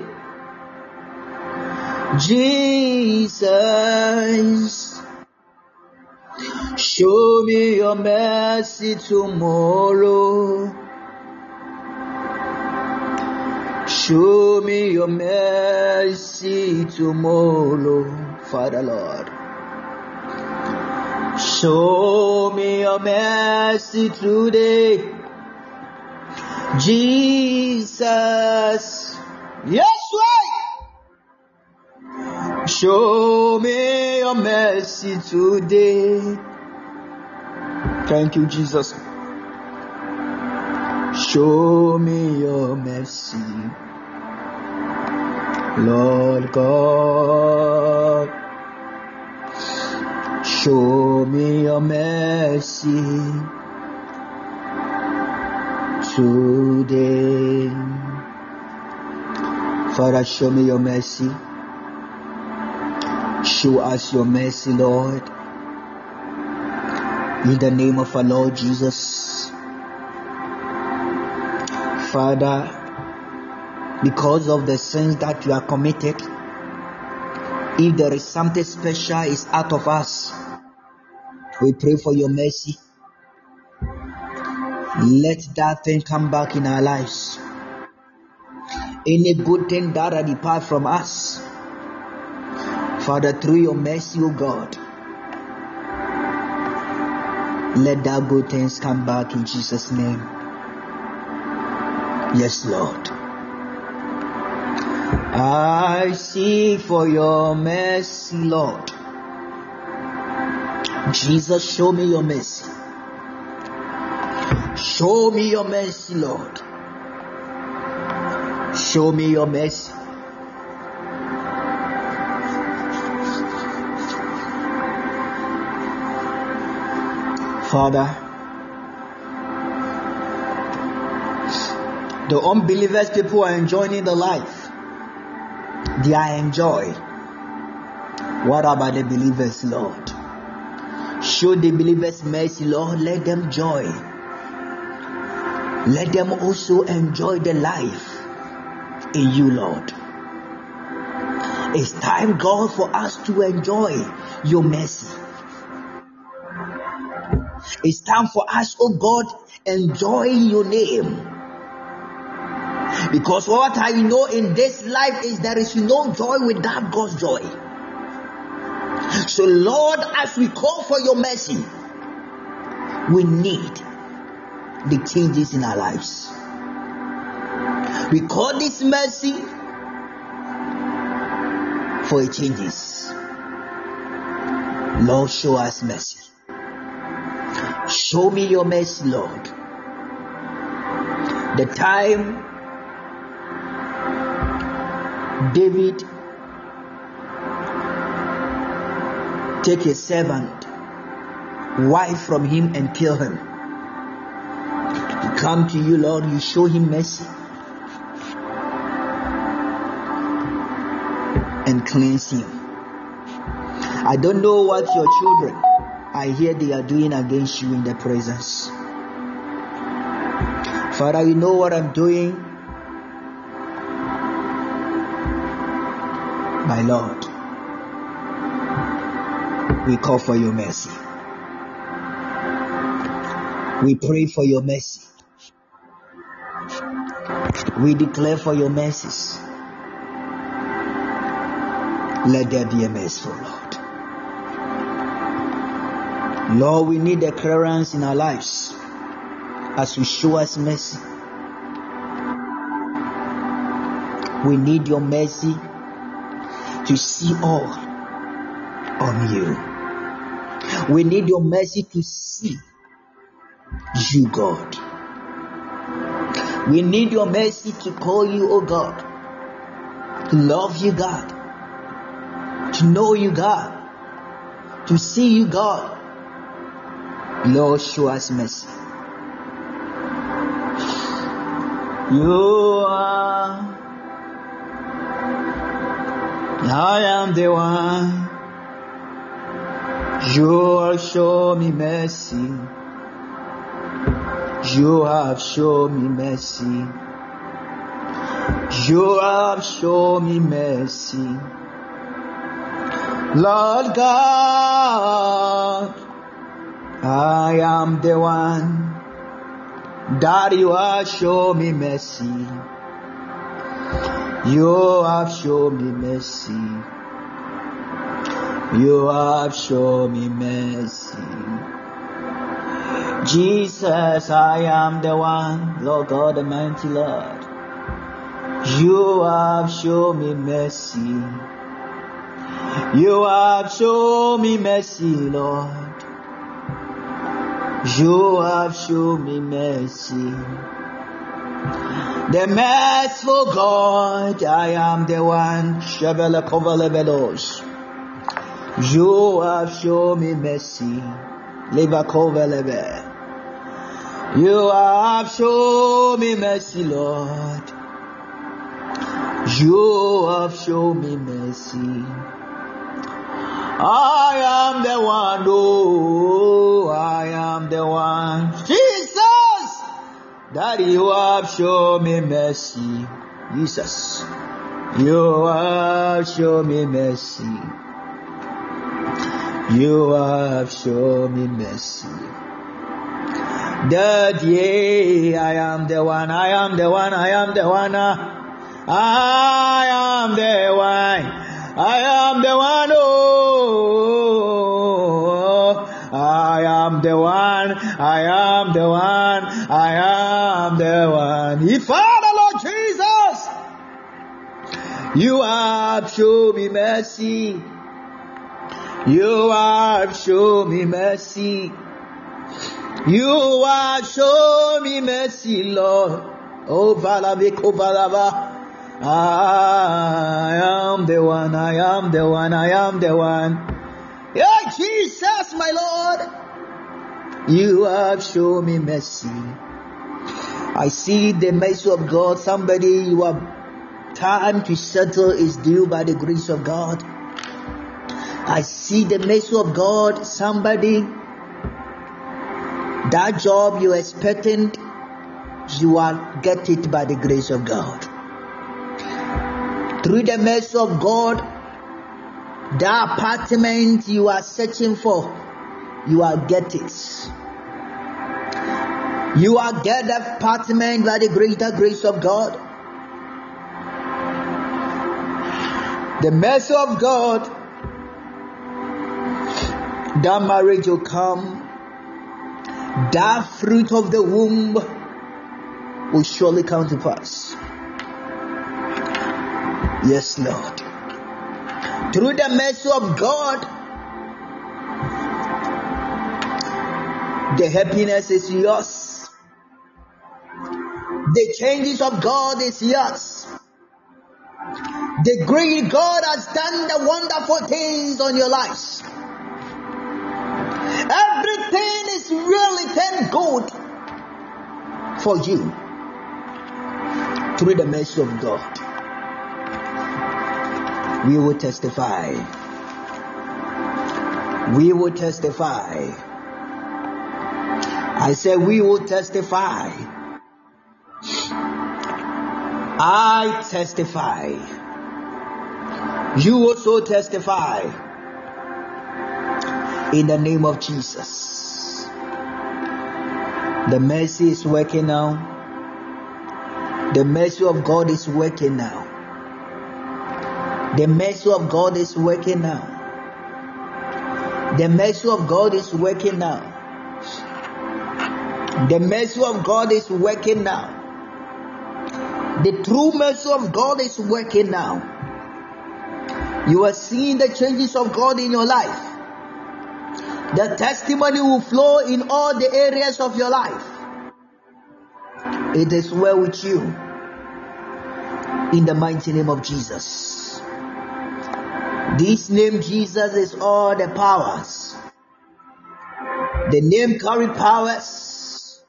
Jesus. Show me your mercy tomorrow. Show me your mercy tomorrow, Father Lord. Show me your mercy today. Jesus. Yes, right. Show me your mercy today. Thank you, Jesus. Show me your mercy, Lord God. Show me your mercy today. Father, show me your mercy. Show us your mercy, Lord. In the name of our Lord Jesus. Father, because of the sins that you are committed, if there is something special is out of us, we pray for your mercy. Let that thing come back in our lives. Any good thing that are depart from us, Father, through your mercy, O God, let that good things come back in Jesus' name. Yes, Lord. I seek for your mercy, Lord. Jesus, show me your mercy. Show me your mercy, Lord. Show me your mercy. Father, the unbelievers people are enjoying the life. They are enjoy. What about the believers, Lord? Show the believers mercy, Lord. Let them joy. Let them also enjoy the life in you, Lord. It's time, God, for us to enjoy your mercy. It's time for us, oh God, enjoy your name. Because what I know in this life is there is no joy without God's joy. So, Lord, as we call for your mercy, we need the changes in our lives. We call this mercy for changes. Lord, show us mercy. Show me your mercy, Lord. The time David take a servant, wife from him and kill him. Come to you, Lord, you show him mercy and cleanse him. I don't know what your children I hear they are doing against you in the presence. Father, you know what I'm doing. My Lord, we call for your mercy. We pray for your mercy. We declare for your mercies. Let there be a merciful Lord. Lord, we need a clearance in our lives as you show us mercy. We need your mercy to see all on you. We need your mercy to see you, God. We need your mercy to call you, oh God, to love you, God, to know you, God, to see you, God. Lord, show us mercy. You are, I am the one. You have shown me mercy. You have shown me mercy. You have shown me mercy. Lord God, I am the one that you have shown me mercy. You have shown me mercy. You have shown me mercy. Jesus, I am the one, Lord God Almighty Lord. You have shown me mercy. You have shown me mercy, Lord. You have shown me mercy. The merciful God, I am the one. Shevele kovele. You have shown me mercy. You have shown me mercy, Lord. You have shown me mercy. I am the one, oh, I am the one. Jesus, that you have shown me mercy. Jesus, you have shown me mercy. You have shown me mercy. That Daddy, I am the one, I am the one, I am the one. Ah. I am the one. I am the one, oh, I am the one, I am the one, I am the one. If Father Lord Jesus, you have shown me mercy. You have shown me mercy. You have shown me mercy, Lord. Oh, Valabiko oh, Valaba. I am the one, I am the one, I am the one. Yeah, Jesus, my Lord. You have shown me mercy. I see the mercy of God. Somebody, you have time to settle is due by the grace of God. I see the mercy of God. Somebody, that job you're expecting, you will get it by the grace of God through the mercy of God, the apartment you are searching for, you will get it. You are get the apartment by the greater grace of God. The mercy of God, that marriage will come, that fruit of the womb will surely come to pass. Yes, Lord. Through the mercy of God, the happiness is yours. The changes of God is yours. The great God has done the wonderful things on your lives. Everything is really turned good for you through the mercy of God we will testify. We will testify. I said, We will testify. I testify. You also testify. In the name of Jesus. The mercy is working now. The mercy of God is working now. The mercy of God is working now. The mercy of God is working now. The mercy of God is working now. The true mercy of God is working now. You are seeing the changes of God in your life. The testimony will flow in all the areas of your life. It is well with you. In the mighty name of Jesus. This name Jesus is all the powers. The name carry powers.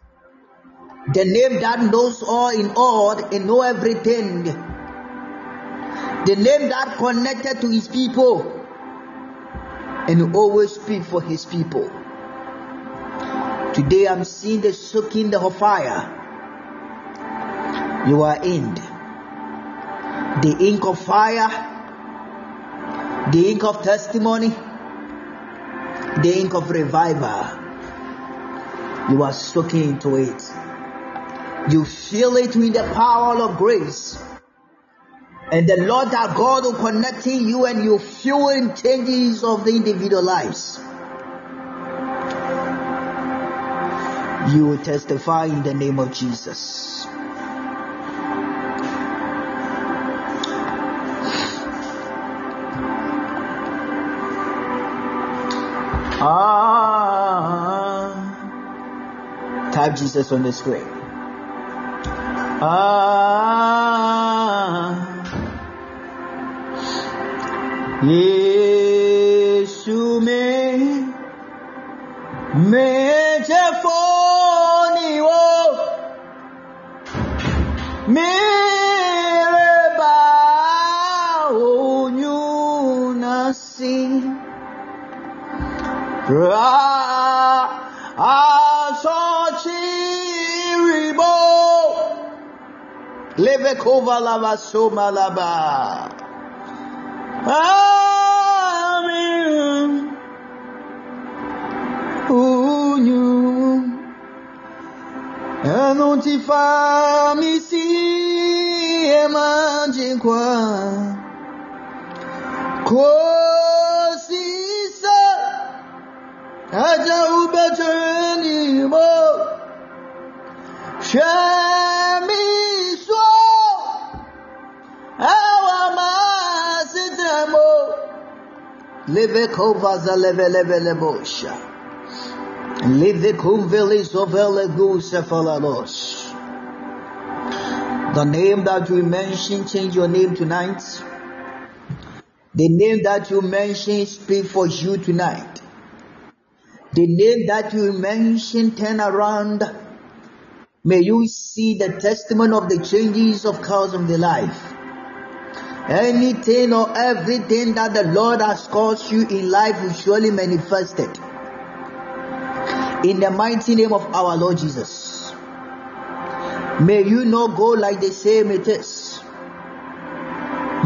The name that knows all in all and know everything. The name that connected to his people and always speak for his people. Today I'm seeing the soaking the fire. You are in the ink of fire the ink of testimony, the ink of revival. You are soaking into it. You feel it with the power of grace. And the Lord our God will connecting you and your fueling changes of the individual lives. You will testify in the name of Jesus. Ah, type Jesus on the screen. Ah. Yesu me me jefoni wo me ba onyu nasi ra leve kova lava lava Ẹnu ti fa mi sí ẹ máa jìn kwa. Kò sí sẹ́, ẹja ubẹ̀tẹ̀ ni mo. Ṣé mi sọ? Ẹwà máa sí tẹ̀ mo. Leve kovaza leve leve lebosha. Leve kumveli sovele gusefalalos. The name that you mention, change your name tonight. The name that you mention, speak for you tonight. The name that you mention, turn around. May you see the testimony of the changes of cause of the life. Anything or everything that the Lord has caused you in life will surely manifest it. In the mighty name of our Lord Jesus. May you not go like the same it is.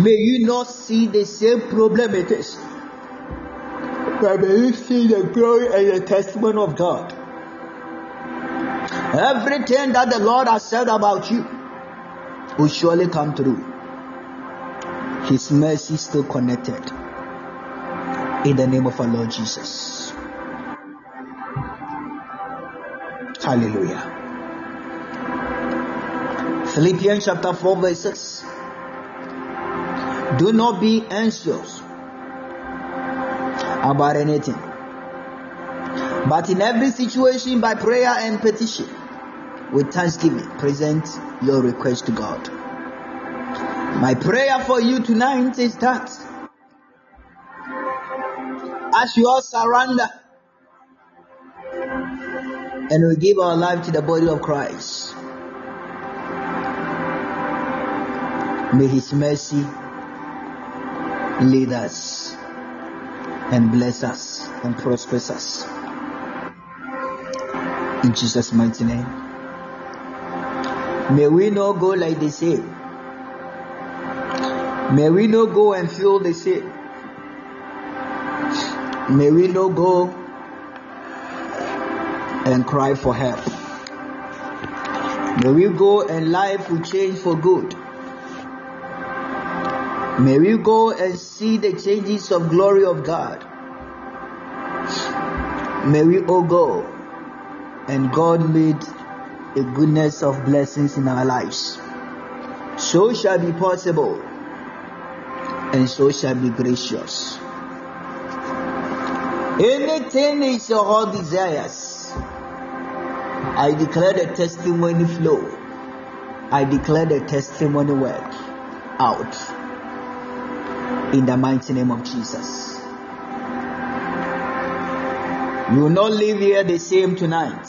May you not see the same problem it is. But may you see the glory and the testimony of God. Everything that the Lord has said about you will surely come true. His mercy is still connected. In the name of our Lord Jesus. Hallelujah. Philippians chapter 4, verse 6. Do not be anxious about anything, but in every situation, by prayer and petition, with thanksgiving, present your request to God. My prayer for you tonight is that as you all surrender and we give our life to the body of Christ, may His mercy lead us and bless us and prosper us. In Jesus' mighty name. May we not go like the same. May we not go and feel the same. May we not go and cry for help. May we go and life will change for good. May we go and see the changes of glory of God. May we all go and God made a goodness of blessings in our lives. So shall be possible and so shall be gracious. Anything is your heart desires. I declare the testimony flow. I declare the testimony work out in the mighty name of Jesus. You will not live here the same tonight,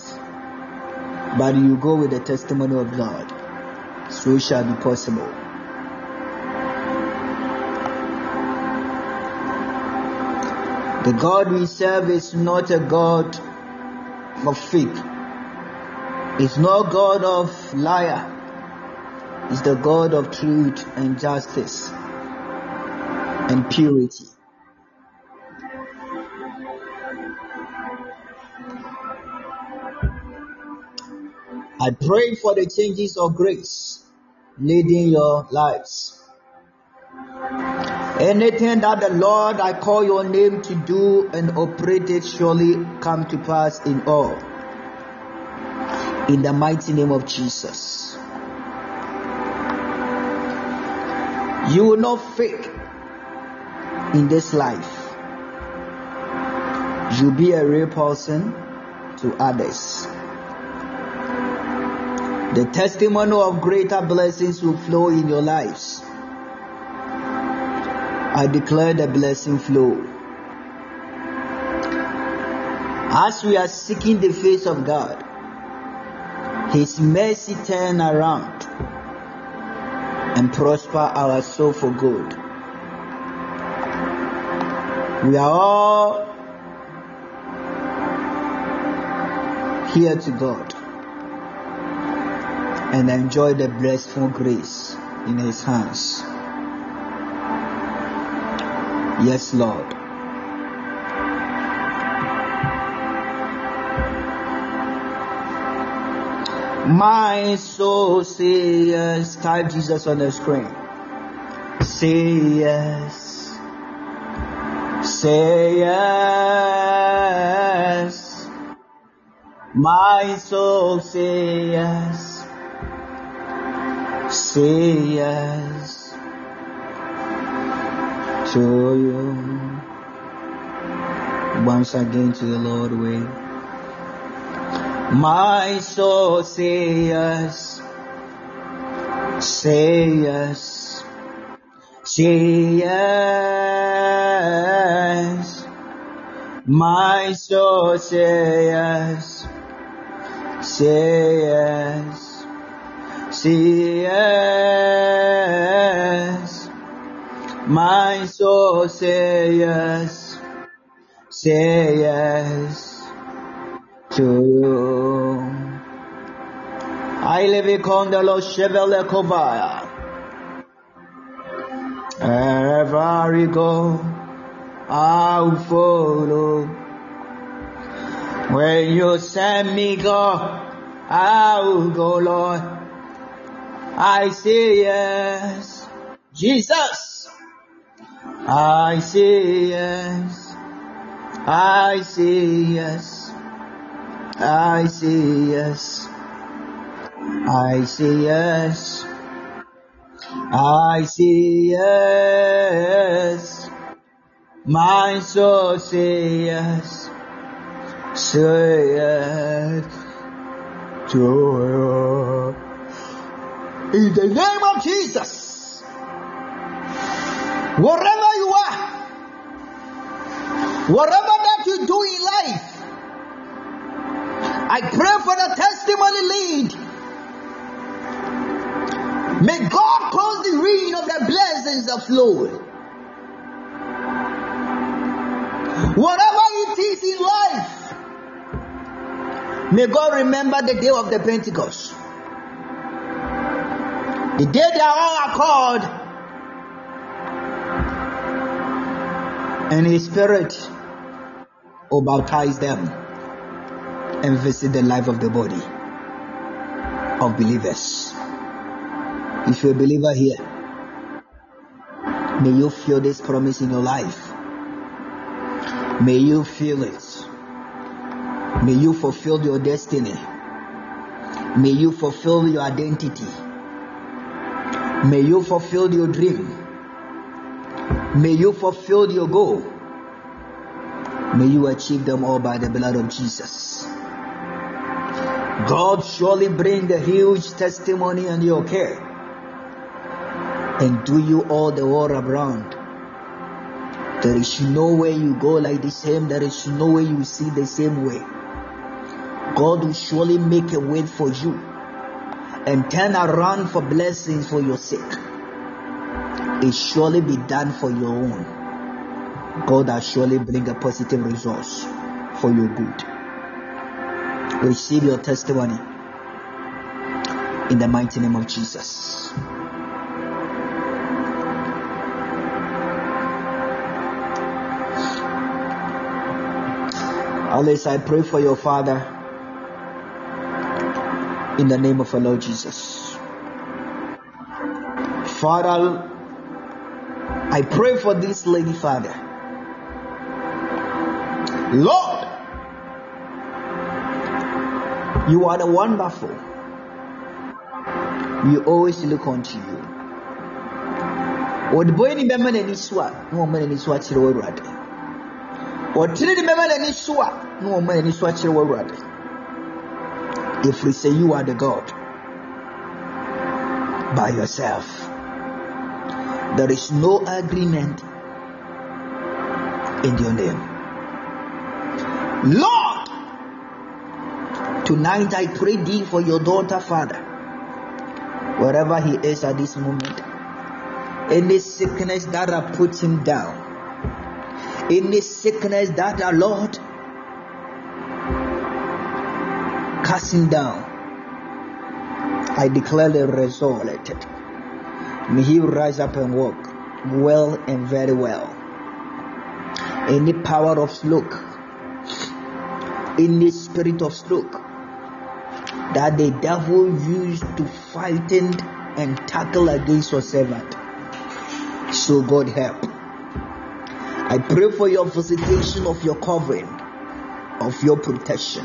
but you go with the testimony of God. So it shall be possible. The God we serve is not a God of fake. It's not God of liar. It's the God of truth and justice and purity. I pray for the changes of grace leading your lives. Anything that the Lord I call your name to do and operate it surely come to pass in all. In the mighty name of Jesus. You will not fake in this life. You will be a real person to others. The testimony of greater blessings will flow in your lives. I declare the blessing flow. As we are seeking the face of God, His mercy turn around and prosper our soul for good. We are all here to God and enjoy the blessful grace in His hands. Yes, Lord. My soul say yes. Type Jesus on the screen. Say yes. Say yes. My soul say yes. Say yes to you. Once again to the Lord way. My soul say yes. Say yes. Say yes. My soul say yes. Say yes. Say yes. My soul say yes. Say yes to you. I live con the lo chevele kovaya. Wherever you go, I'll follow. When you send me go, I'll go, Lord. I say yes, Jesus. I say yes. I say yes. I see yes. I see yes. I see yes. My soul say yes. Say yes to. In the name of Jesus. Wherever you are, whatever that you do in life, I pray for the testimony lead. May God cause the rain of the blessings to flow. Whatever it is in life, may God remember the day of the Pentecost. The day they are all called, and His Spirit will baptize them and visit the life of the body of believers. If you're a believer here, may you feel this promise in your life. May you feel it. May you fulfill your destiny. May you fulfill your identity. May you fulfill your dream. May you fulfill your goal. May you achieve them all by the blood of Jesus. God surely bring the huge testimony on your care and do you all the world around. There is no way you go like the same. There is no way you see the same way. God will surely make a way for you and turn around for blessings for your sake. It surely be done for your own. God will surely bring a positive resource for your good. Receive your testimony in the mighty name of Jesus. Alice, I pray for your father in the name of our Lord Jesus. Father, I pray for this lady, Father. Lord, you are the wonderful. We always look unto you. Wɔde bɔ ni bɛma n'ani so a na wɔn n'ani so akyerɛ wɔ awurade. Wɔtene ne bɛma n'ani so a na wɔn n'ani so akyerɛ wɔ awurade. Efiri sɛ you are the God by yourself. There is no agreement in your name. Lord, tonight I pray thee for your daughter, Father, wherever he is at this moment. Any sickness that have put him down, any sickness that our Lord casting down, I declare the resurrected. May he rise up and walk well and very well. Any power of stroke, any spirit of stroke that the devil used to fighten and tackle against your servant. So God help. I pray for your visitation of your covering, of your protection.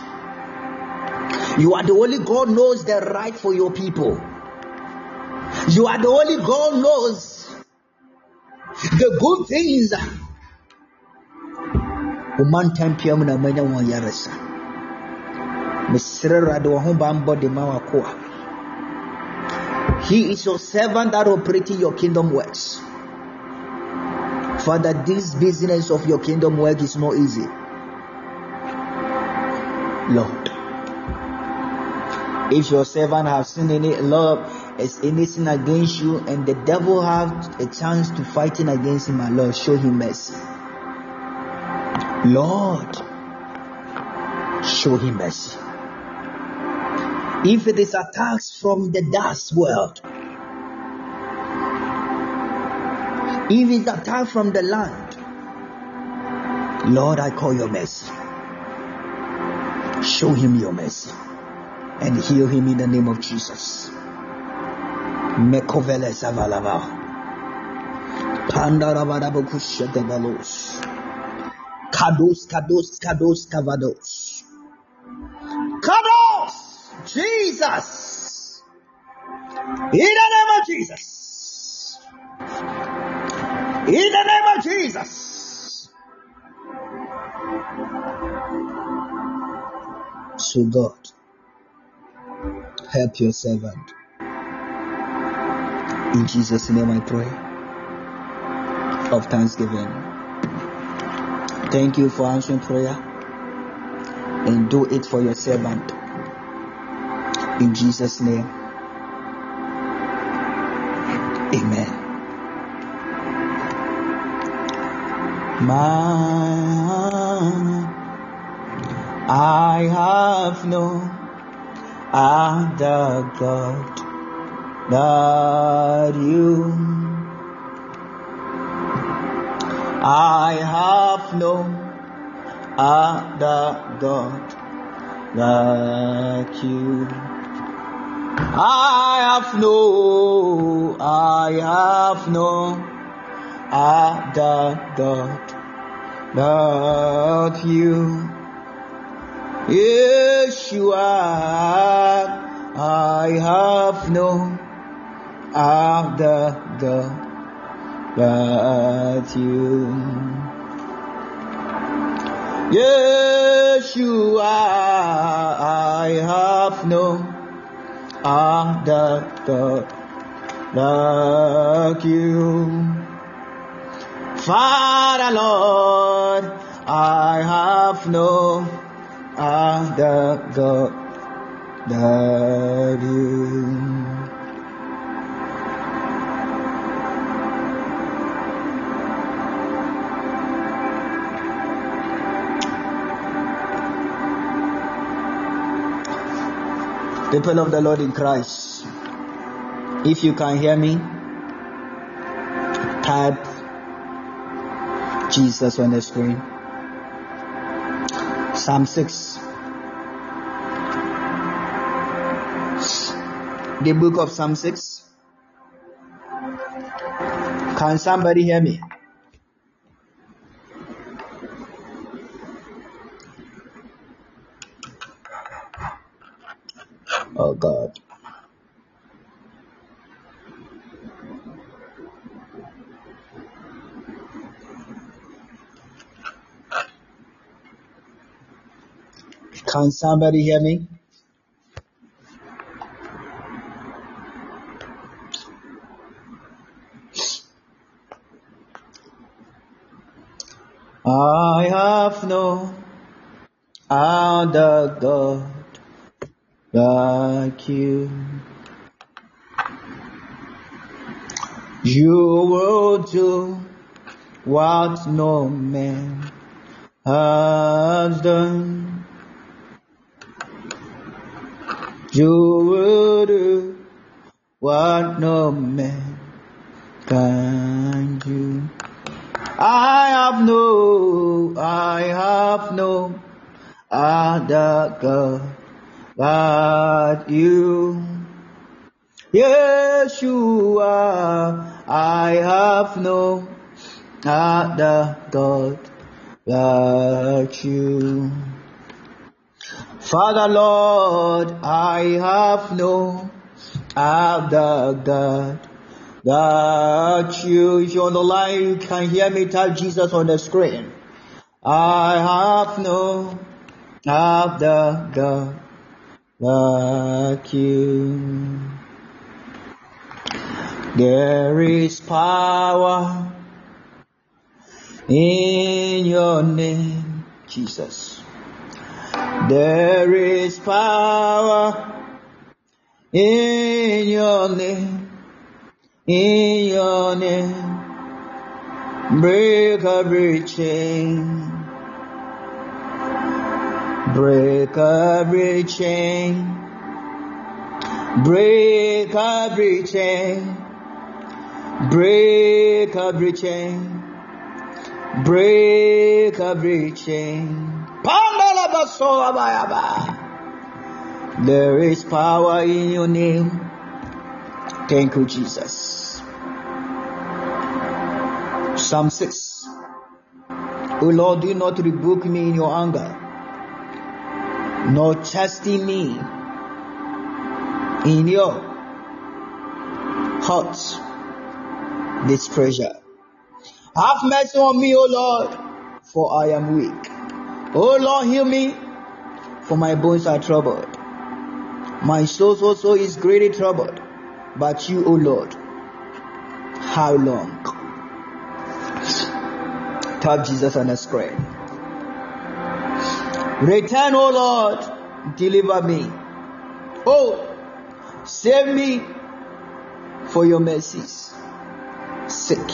You are the only God knows the right for your people. You are the only God knows the good things. Mesrɛ Awurade wɔn ho de ma wakoa. He is your servant that operating your kingdom works. Father, this business of your kingdom work is not easy. Lord, if your servant have sinned any Lord is anything against you and the devil have a chance to fighting against him, my Lord, show him mercy. Lord, show him mercy. If it is attacks from the dust world, if it's attack from the land, Lord, I call your mercy. Show him your mercy and heal him in the name of Jesus. Kados, kados, kados, kavados. Kados! Jesus! In the name of Jesus! In the name of Jesus! So God, help your servant. In Jesus' name I pray. Of thanksgiving. Thank you for answering prayer. And do it for your servant. In Jesus' name. Amen. My, I have no other God that you. I have no other God like you. I have no, I have no other God but you. Yeshua, I have no other God but you. Yeshua, I have no other God like you. Father Lord, I have no other God but you. People of the Lord in Christ, if you can hear me, type Jesus on the screen. Psalm 6. The book of Psalm 6. Can somebody hear me? God. Can somebody hear me? I have no other God like you. You will do what no man has done. You will do what no man can do. I have no, I have no other God but you. Yeshua, I have no other God but you. Father Lord, I have no other God that you. If you're on the line, you can hear me type Jesus on the screen. I have no other God like you. There is power in your name, Jesus. There is power in your name, in your name. Break every chain, break every chain, break every chain, break every chain, break every chain. There is power in your name. Thank you, Jesus. Psalm 6. O Lord, do not rebuke me in your anger, nor chasten me in your hot displeasure. Have mercy on me, O Lord, for I am weak. O Lord, heal me, for my bones are troubled. My soul also is greatly troubled. But you, O Lord, how long? Tap Jesus on the screen. Return, O Lord, deliver me. Oh, save me for your mercies. Sick.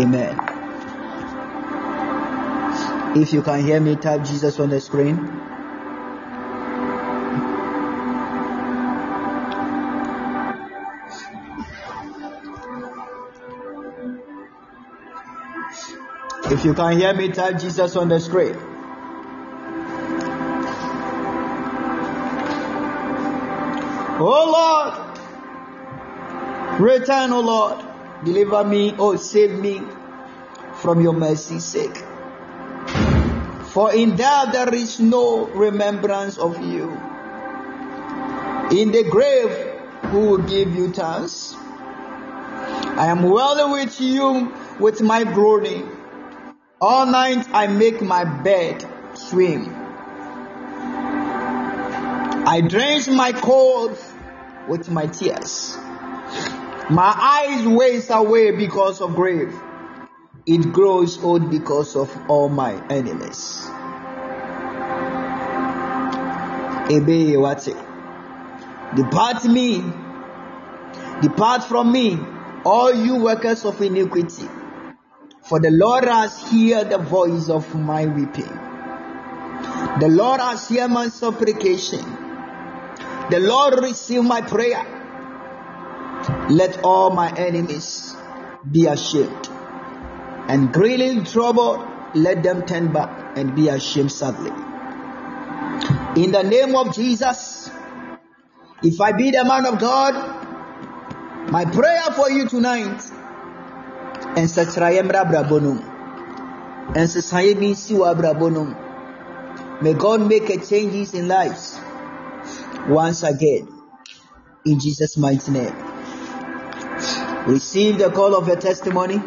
Amen. If you can hear me, type Jesus on the screen. If you can hear me, type Jesus on the screen. Oh Lord, return, O Lord, deliver me, oh save me from your mercy's sake. For in that there is no remembrance of you. In the grave, who will give you thanks? I am well with you with my groaning. All night I make my bed swim. I drench my clothes with my tears. My eyes waste away because of grave. It grows old because of all my enemies. Depart me, depart from me, all you workers of iniquity. For the Lord has heard the voice of my weeping. The Lord has heard my supplication. The Lord receive my prayer. Let all my enemies be ashamed. And greatly trouble, let them turn back and be ashamed sadly. In the name of Jesus, if I be the man of God, my prayer for you tonight and bi nsi wɔ abrabɔ no mu may god make a changes in lives once again in jesus mighty name receive the call of your testimony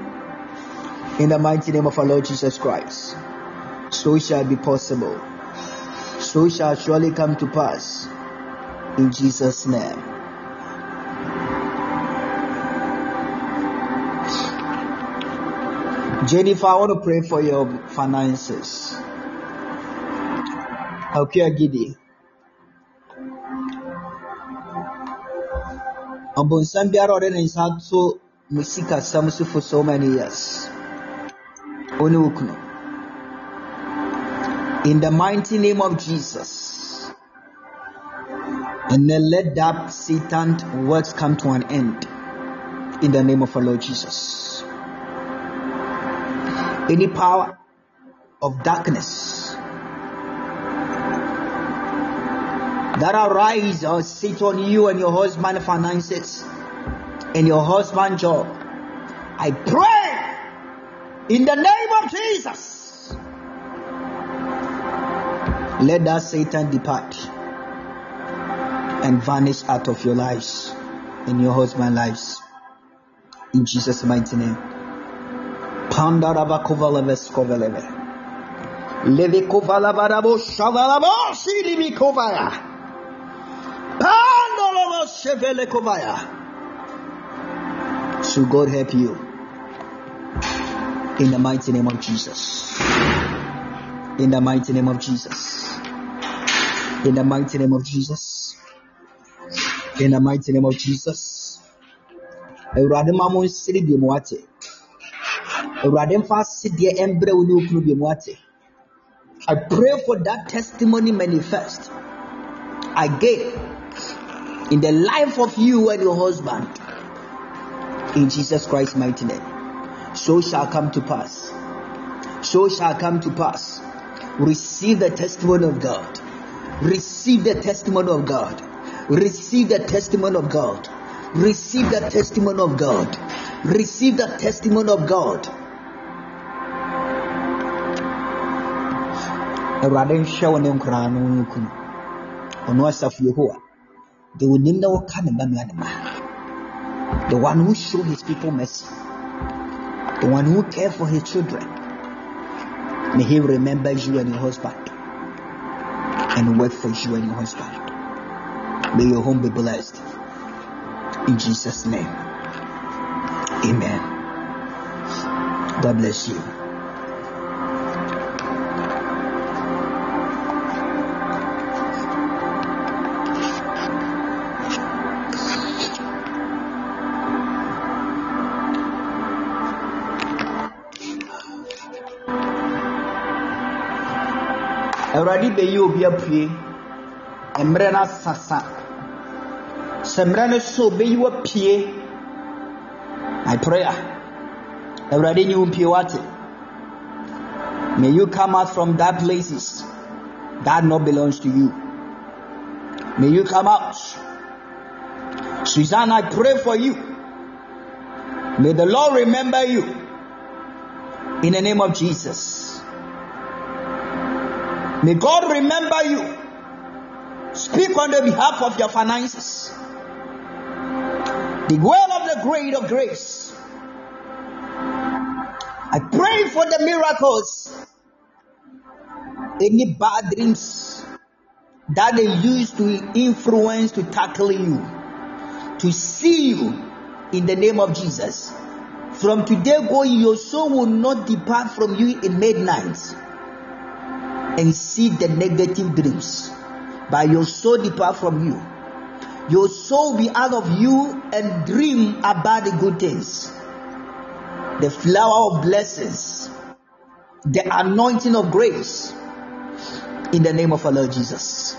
in the mighty name of our lord jesus christ so shall be possible so shall surely come to pass in jesus name Jennifer, I want to pray for your finances. Okay, Gidi. Ɔbonsam biara a ɔde ne nsa to mu sikasɛm so for so many years. Ɔne wo kunu in the mighty name of jesus and then let that satan works come to an end in the name of our lord jesus. Any power of darkness that arise or sit on you and your husband finances and your husband job. I pray in the name of Jesus. Let that Satan depart and vanish out of your lives and your husband's lives. In Jesus' mighty name. So God help you in the mighty name of Jesus. In the mighty name of Jesus. In the mighty name of Jesus. In the mighty name of Jesus. Awurade ma mo nsiri bi mu ate. Awurade mfa asedeɛ mbrɛ wo ne wo bi mu ate. I pray for that testimony manifest again in the life of you and your husband. In Jesus Christ's mighty name. So shall come to pass. So shall come to pass. Receive the testimony of God. Receive the testimony of God. Receive the testimony of God. Receive the testimony of God. Receive the testimony of God. Awurade nhwɛ wo ne nkoraa no kunu ɔno asafo yehowa the onim na wɔka ne mma nua ne ma the one who show his people mercy. The one who care for his children. May he remember you and your husband. And work for you and your husband. May your home be blessed. In jesus name. Amen. God bless you awurade bɛyi obi apue. Mmerɛ no asasa. Sɛ mmerɛ no so bɛyi wapue my prayer. Awurade nyi wo mpue wate. May you come out from that places that not belongs to you. May you come out. Suzanne, I pray for you. May the Lord remember you. In the name of Jesus. May God remember you. Speak on the behalf of your finances. The well of the great of grace. I pray for the miracles. Any bad dreams that they use to influence to tackle you, to see you in the name of Jesus. From today going, your soul will not depart from you in midnight and see the negative dreams. But your soul depart from you. Your soul be out of you and dream about the good things. The flower of blessings. The anointing of grace. In the name of our Lord Jesus.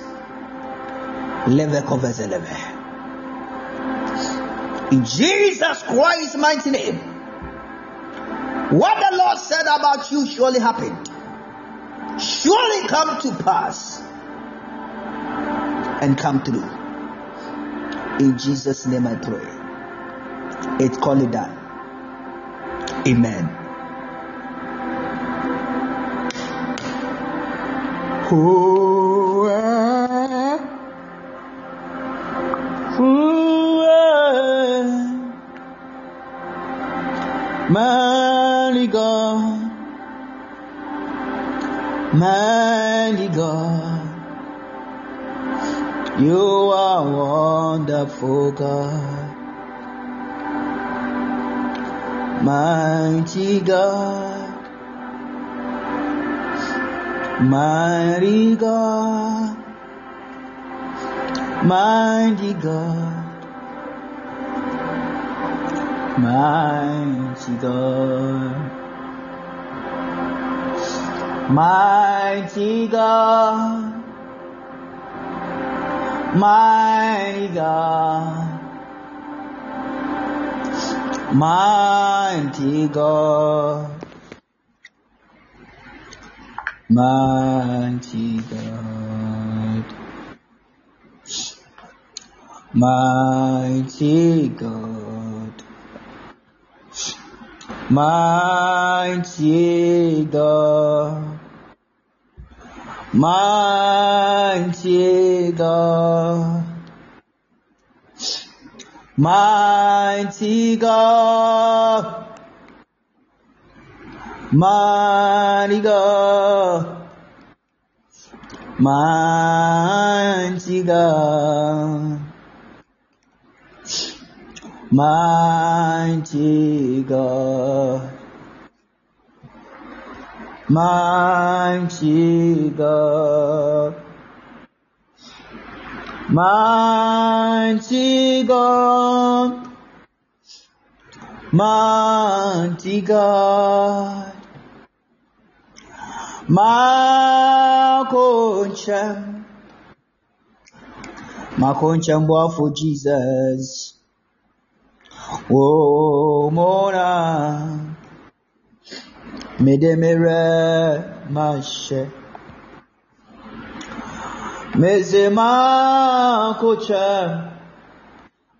In Jesus Christ's mighty name. What the Lord said about you surely happened surely come to pass and come through. In Jesus' name I pray. It's called it done. Amen. Mighty mighty God. You are wonderful God. Mighty God. Mighty God. Mighty God. Mighty God mighty God, mighty God, mighty God. Mighty God, mighty God, mighty God, mighty God, mighty mighty God, mighty God, mighty God, mighty God. Makoncha, Makoncha for Jesus. Oh, Mona, Medemere Mashe. Meze Makocha,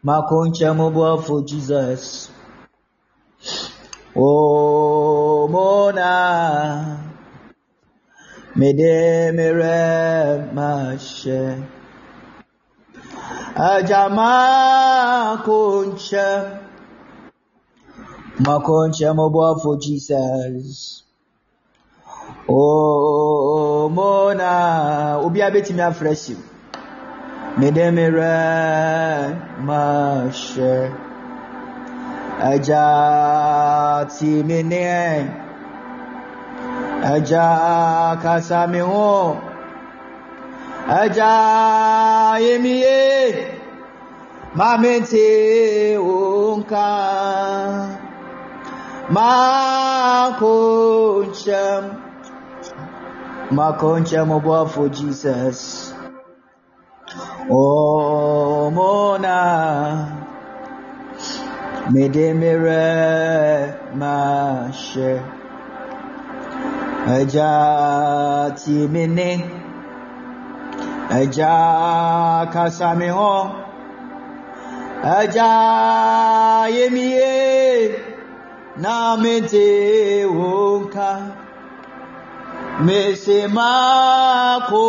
Makoncha for Jesus. Oh, Mona mede mere mashe ajama konche makonche mobo for jesus. Oh mona obi abetimi afresh mede mere mashe aja ti mene ẹja kasami ho ẹja yemiye mamete onka makonchem makonchem obuafo jesus. Omona medemere mashe. Ẹja tí mi ní ẹja kasami hàn ẹja yemiye na mete wonka. Mese makonchem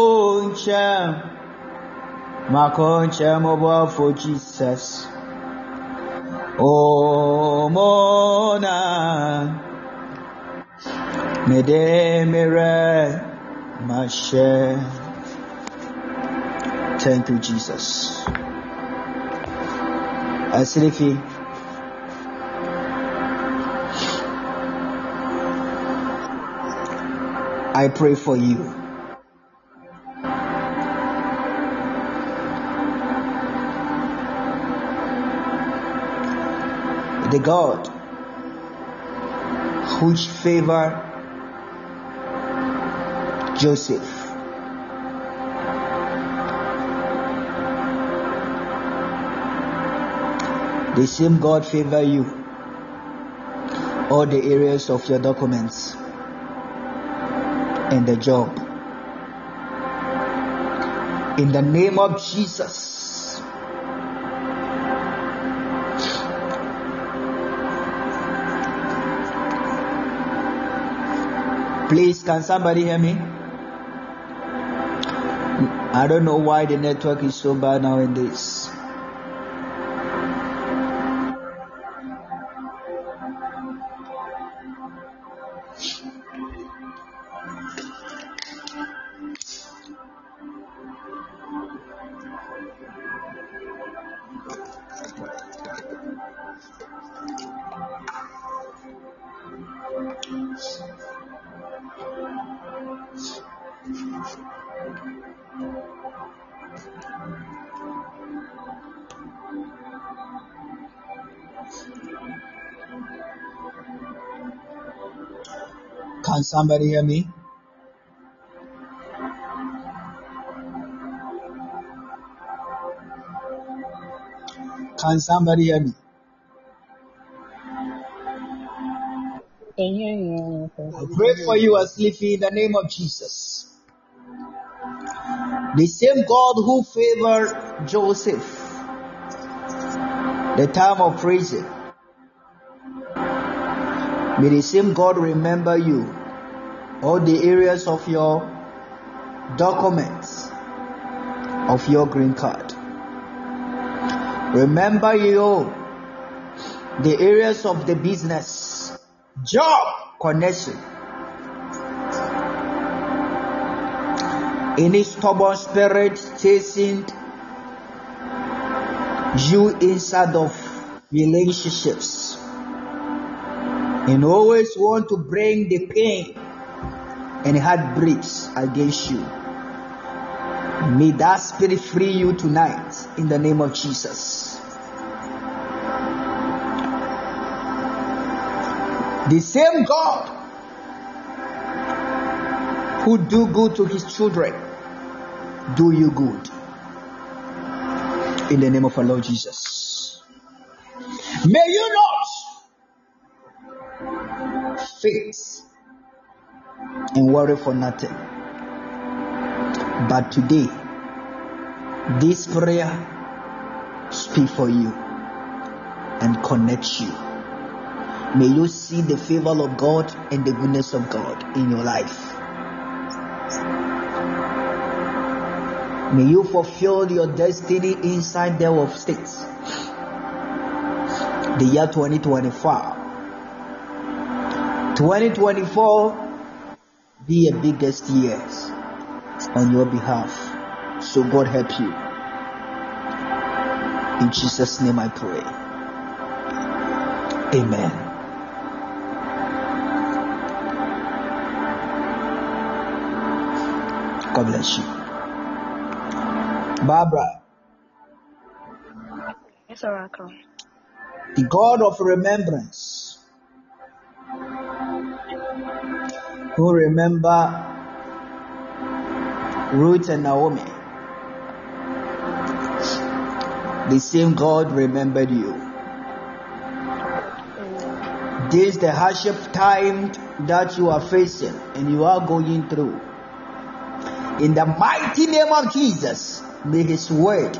makonchem obafo jesus. Omona Medemere Mashe. Thank you, Jesus. Asilifi. I pray for you. The God whose favor Joseph. The same God favor you all the areas of your documents and the job. In the name of Jesus. Please, can somebody hear me? I don't know why the network is so bad nowadays. Somebody hear me? Can somebody hear me? I pray for you as sleepy in the name of Jesus. The same God who favored Joseph the time of prison. May the same God remember you, all the areas of your documents, of your green card. Remember you, the areas of the business, job connection. Any stubborn spirit chasing you inside of relationships and always want to bring the pain and heartbreaks against you. May that spirit free you tonight in the name of Jesus. The same God who do good to his children do you good in the name of our Lord Jesus. May you not faint and worry for nothing. But today, this prayer speak for you and connect you. May you see the favor of God and the goodness of God in your life. May you fulfill your destiny inside there of states. The year 2024. 2024 be a biggest years on your behalf. So God help you. In Jesus' name I pray. Amen. God bless you. Barbara, Yes, Oracle. the God of remembrance, who remember Ruth and Naomi, the same God remembered you. This the hardship time that you are facing and you are going through. In the mighty name of Jesus, may His word,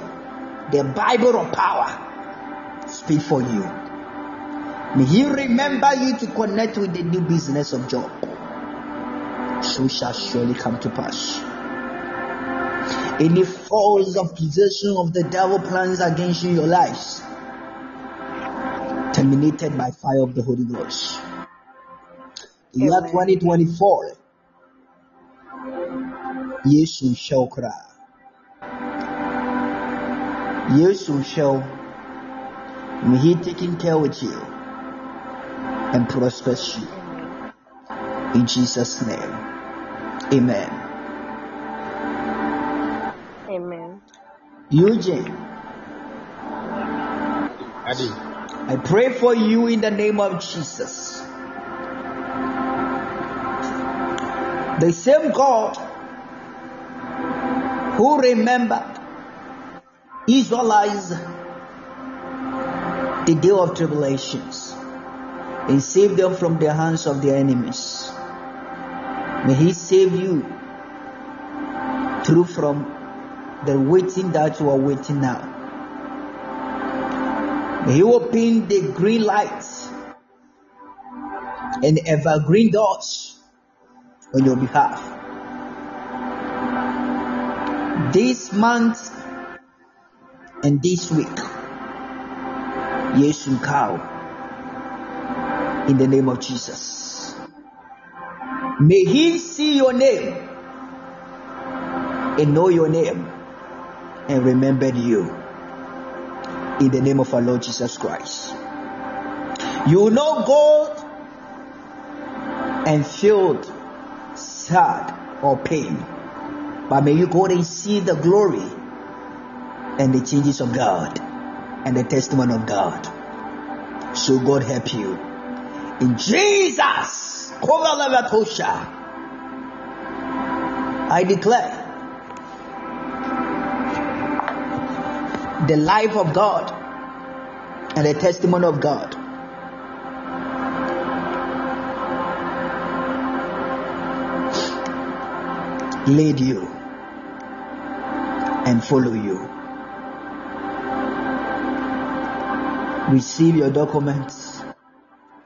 the Bible of power, speak for you. May He remember you to connect with the new business of job. So shall surely come to pass. Any false accusation of the devil plans against you, your lives, terminated by fire of the Holy Ghost. Year 2024, Yesu shall cry. Yesu shall may He taking care with you and prosper you. In Jesus' name. Amen. Amen. Eugene, Daddy, I pray for you in the name of Jesus. The same God who remembered Israelites the day of tribulations and saved them from the hands of their enemies. May He save you through from the waiting that you are waiting now. May He open the green lights and evergreen doors on your behalf. This month and this week, Yesu Kau, in the name of Jesus. May He see your name and know your name and remember you in the name of our Lord Jesus Christ. You will not go and feel sad or pain, but may you go and see the glory and the changes of God and the testimony of God. So God help you In Jesus, I declare the life of God and the testimony of God. Lead you and follow you. Receive your documents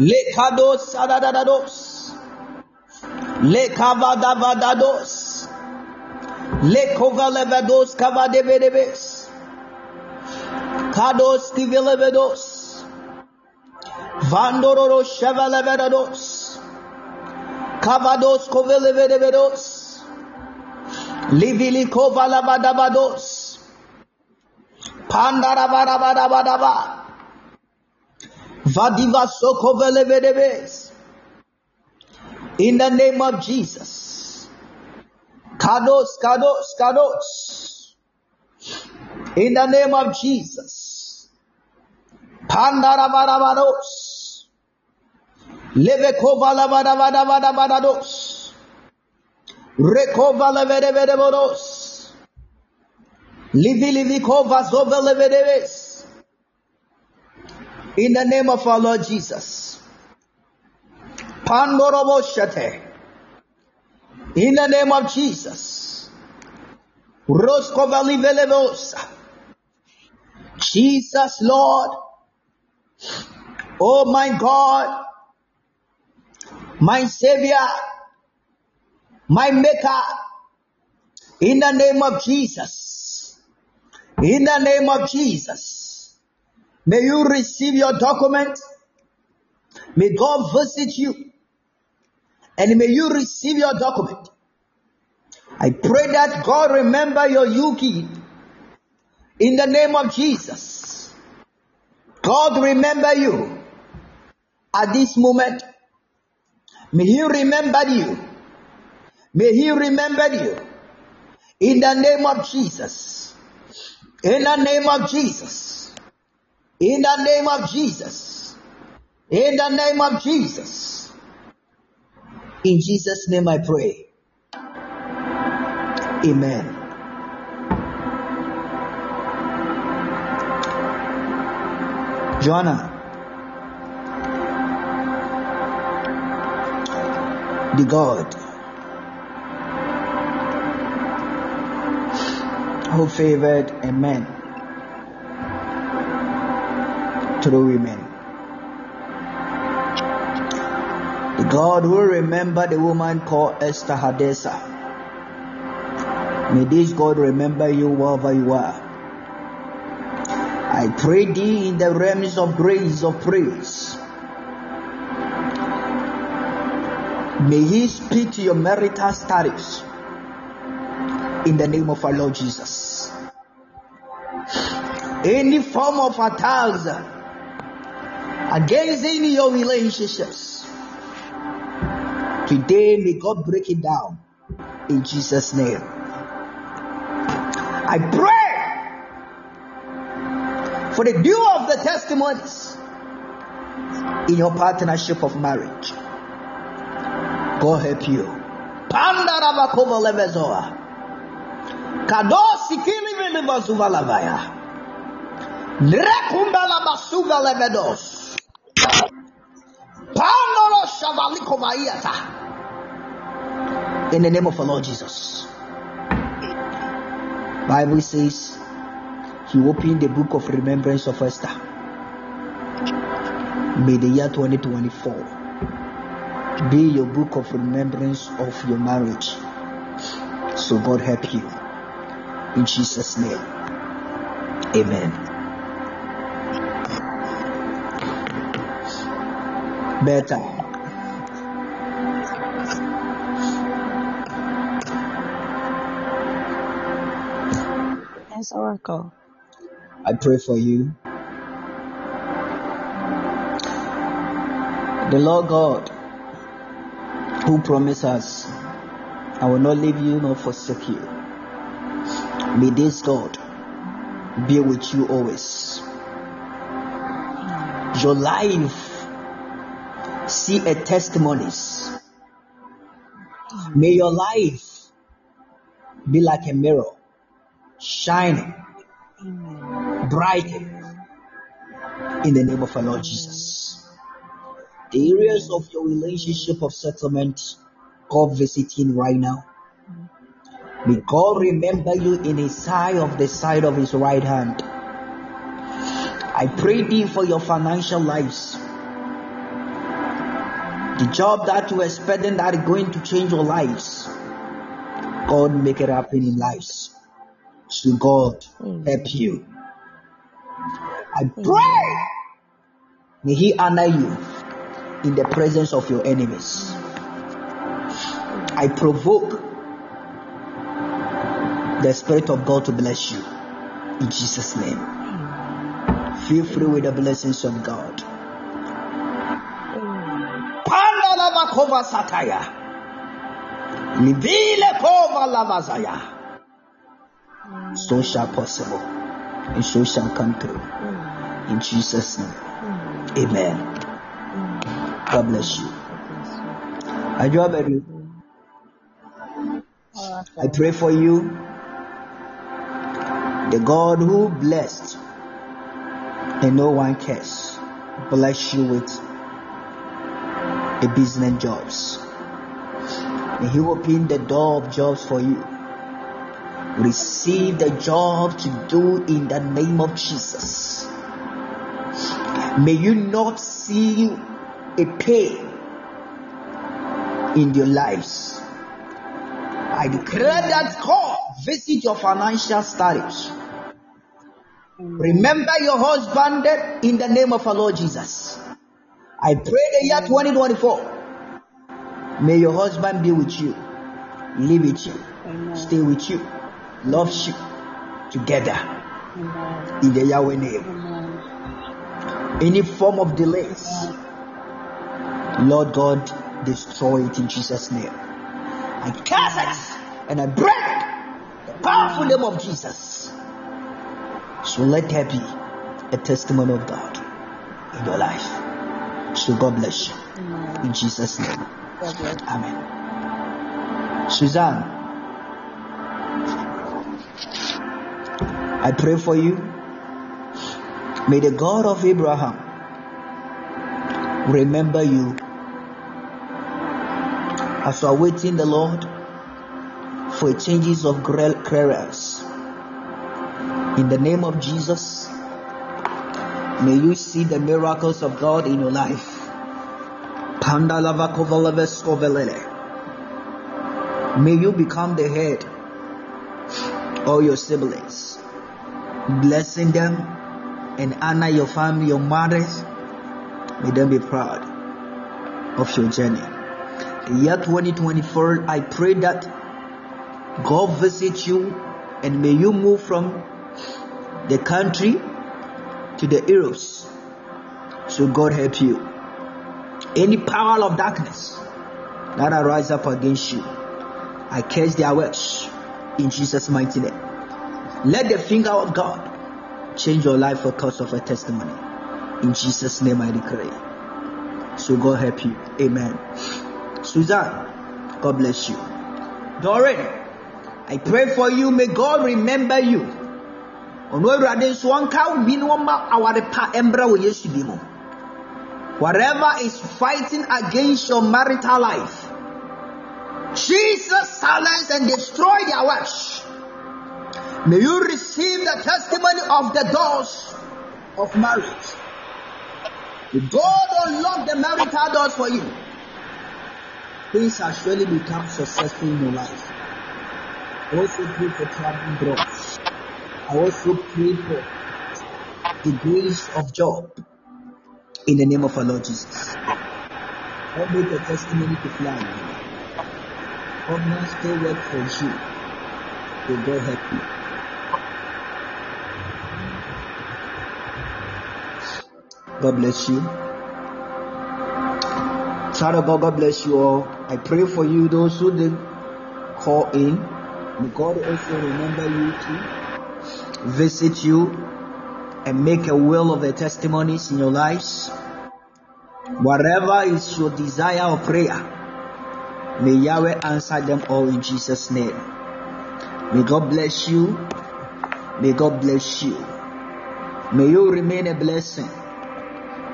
Le kados adadadados. Le kavadavadados. Le kovalevados kavadevedebes. Kados kivelevedos. Vandororo shevelevedados. Kavados kovelevedevedos. Livili kovalavadabados. Pandarabarabarabadaba. In the name of Jesus. Kados, kados, kados. In the name of Jesus. Pandarabarabados. Levekovalavadavadavadados. Rekovalavedevedebodos. Livilivikova zovelevedeves. In the name of our Lord Jesus. In the name of Jesus. Jesus, Lord. Oh my God. My Savior. My Maker. In the name of Jesus. In the name of Jesus. May you receive your document. May God visit you. And may you receive your document. I pray that God remember your Yuki in the name of Jesus. God remember you at this moment. May He remember you. May He remember you in the name of Jesus. In the name of Jesus. In the name of Jesus. In the name of Jesus. In Jesus' name I pray. Amen. Joanna, the God who favored a man through women. The God will remember the woman called Esther Hadassah. May this God remember you wherever you are. I pray thee in the realms of grace of praise. May He speak to your marital status in the name of our Lord Jesus. Any form of attacks against any of your relationships, today may God break it down in Jesus' name. I pray for the due of the testimonies in your partnership of marriage. God help you. Levedos. In the name of the Lord Jesus. Bible says he opened the book of remembrance of Esther. May the year 2024 be your book of remembrance of your marriage. So God help you. In Jesus' name. Amen. Better. Yes, Oracle. I pray for you. The Lord God who promised us, I will not leave you nor forsake you. May this God be with you always. Your life see a testimonies. May your life be like a mirror, shining, bright in the name of our Lord Jesus. The areas of your relationship of settlement, God visiting right now. May God remember you in his eye of the side of his right hand. I pray thee for your financial lives. The job that you are expecting that is going to change your lives. God make it happen in lives. So God hmm. help you. I hmm. pray. May He honor you in the presence of your enemies. I provoke the Spirit of God to bless you in Jesus' name. Feel free with the blessings of God. Pandalabakova sataya. Livile kova lavazaya. So shall possible. And so shall come through. In Jesus' name. Amen. God bless you. Ajoabedu. I pray for you. The God who blessed and no one cares bless you with a business jobs. May He open the door of jobs for you. Receive the job to do in the name of Jesus. May you not see a pain in your lives. I declare that God visit your financial status. Remember your husband in the name of our Lord Jesus. I pray the year 2024. May your husband be with you, live with you, stay with you, love you together in the Yahweh name. Any form of delays, Lord God, destroy it in Jesus' name. I curse it and I break the powerful name of Jesus. So let there be a testimony of God in your life. So God bless you. In Jesus' name. Amen. Suzanne, I pray for you. May the God of Abraham remember you as you are waiting the Lord for changes of careers. In the name of Jesus, may you see the miracles of God in your life. May you become the head of your siblings, blessing them and honor your family, your mothers. May them be proud of your journey. The year 2024, I pray that God visit you and may you move from the country to the Europe. So God help you. Any power of darkness that arise up against you, I curse their works in Jesus' mighty name. Let the finger of God change your life for cause of a testimony. In Jesus' name I declare. So God help you. Amen. Suzanne, God bless you. Doreen, I pray for you. May God remember you. Ɔno awurade nso ɔnka bi ne wɔma aware pa mbra wɔ yesu bi mu. Whatever is fighting against your marital life jesus silence and destroy their works. May you receive the testimony of the doors of marriage. God unlock the marital doors for you. Things have surely become successful in your life. Also pray for traveling I also pray for the grace of job in the name of our Lord Jesus. or make a testimony to fly. Covenant still work for you. May God help you. God bless you. Child of God, God bless you all. I pray for you, those who didn't call in. May God also remember you to visit you and make a will of the testimonies in your lives. Whatever is your desire or prayer, may Yahweh answer them all in Jesus' name. May God bless you. May God bless you. May you remain a blessing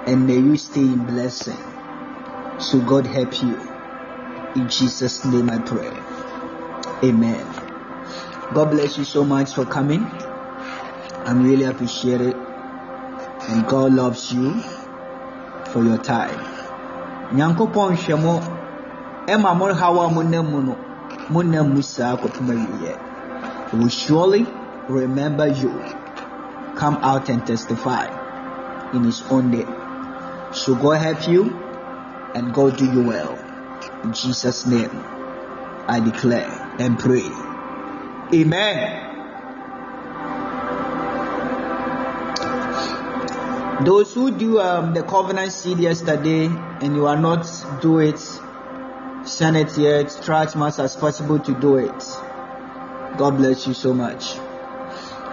and may you stay in blessing. So God help you. In Jesus' name I pray. Amen. God bless you so much for coming. I'm really appreciate it. And God loves you for your time. Nyankopɔn hwɛ mo ɛma mo haw a will surely remember you. Come out and testify in his own day. So God help you and God do you well. In Jesus' name, I declare and pray. Amen. Those who do um, the covenant seed yesterday and you are not do it, send it yet. Try as much as possible to do it. God bless you so much.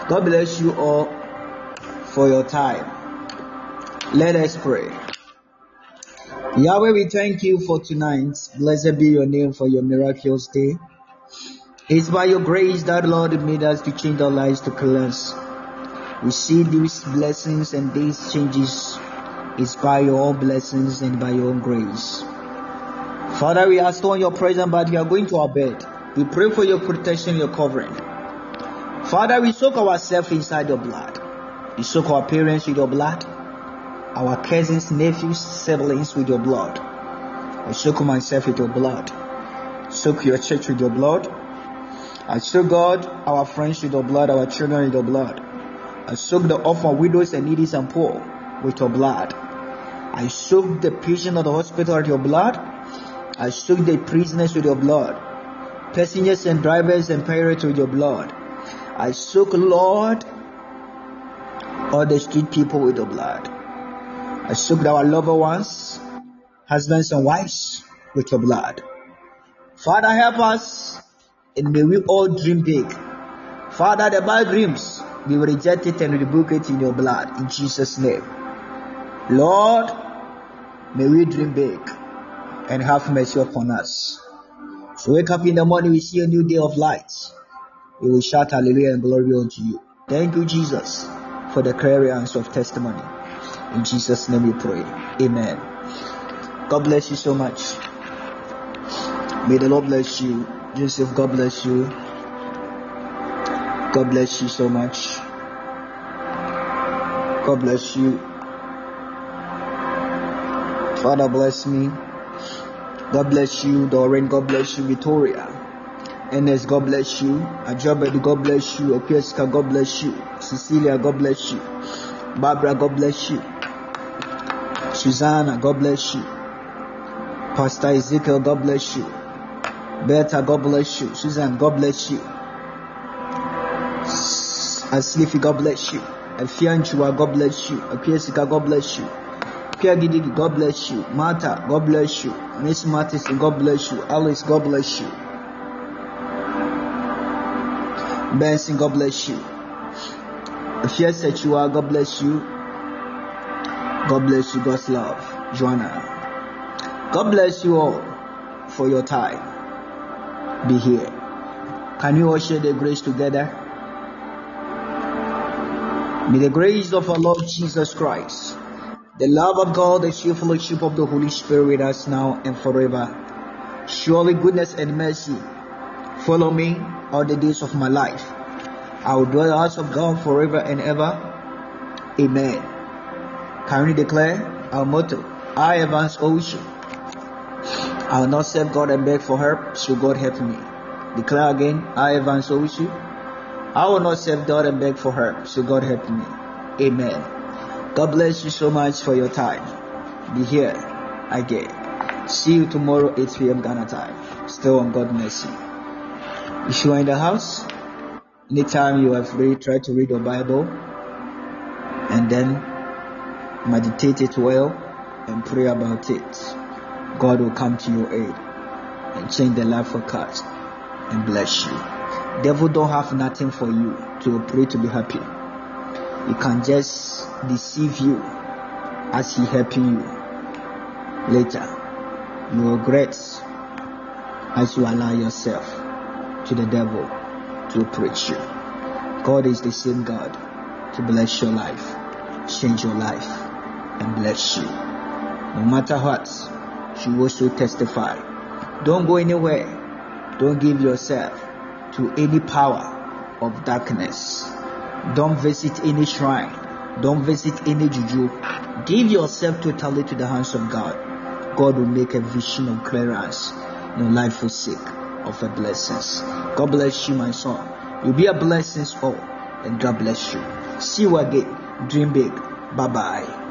God bless you all for your time. Let us pray. Yahweh, we thank you for tonight. Blessed be your name for your miraculous day. It's by your grace that Lord made us to change our lives to cleanse. We see these blessings and these changes is by your blessings and by your grace. Father, we are still in your presence, but we are going to our bed. We pray for your protection, your covering. Father, we soak ourselves inside your blood. We soak our parents with your blood, our cousins, nephews, siblings with your blood. I soak myself with your blood. Soak your church with your blood. I soak God, our friends with your blood, our children with your blood. I soak the orphan, widows, and needy and poor with your blood. I soak the patient of the hospital with your blood. I soak the prisoners with your blood. Passengers and drivers and pirates with your blood. I soak, Lord, all the street people with your blood. I soak our loved ones, husbands and wives, with your blood. Father, help us, and may we all dream big. Father, the bad dreams, we will reject it and rebuke it in your blood, in Jesus' name. Lord, may we dream big and have mercy upon us. So wake up in the morning, we see a new day of light. We will shout hallelujah and glory unto you. Thank you, Jesus, for the clearance of testimony. In Jesus' name we pray. Amen. God bless you so much. May the Lord bless you. Joseph, God bless you. God bless you so much. God bless you. Father, bless me. God bless you, Doreen. God bless you, Victoria. Enes, God bless you. Ajabed, God bless you. Opieska, God bless you. Cecilia, God bless you. Barbara, God bless you. Susanna, God bless you. Pastor Ezekiel, God bless you. Beta, God bless you. Susan, God bless you. Aslifi, God bless you. Afianchua, God bless you. Apiesika, God bless you. Pierre Gidigi, God bless you. Martha, God bless you. Miss Martis, God bless you. Alice, God bless you. Benson, God bless you. Fiesta God bless you. God bless you, God's love. Joanna. God bless you all for your time. Be here. Can you all share the grace together? May the grace of our Lord Jesus Christ, the love of God, the sweet fellowship of the Holy Spirit with us now and forever. Surely goodness and mercy follow me all the days of my life. I will dwell in the house of God forever and ever. Amen. Can we declare our motto? I advance Ocean. I will not serve God and beg for help, so God help me. Declare again, I advance Ocean. I will not serve God and beg for her. so God help me. Amen. God bless you so much for your time. Be here again. See you tomorrow, 8 p.m. Ghana time. Still on God mercy. If you are in the house, anytime you are free, try to read your Bible and then meditate it well and pray about it. God will come to your aid and change the life of Christ and bless you. Devil don't have nothing for you to pray to be happy. He can just deceive you as he helping you. Later, you regret as you allow yourself to the devil to approach you. God is the same God to bless your life, change your life, and bless you. No matter what, you also testify. Don't go anywhere. Don't give yourself to any power of darkness. Don't visit any shrine. Don't visit any juju. Give yourself totally to the hands of God. God will make a vision of clearance. No life for sake of a blessings. God bless you, my son. You'll be a blessing all, and God bless you. See you again. Dream big. Bye bye.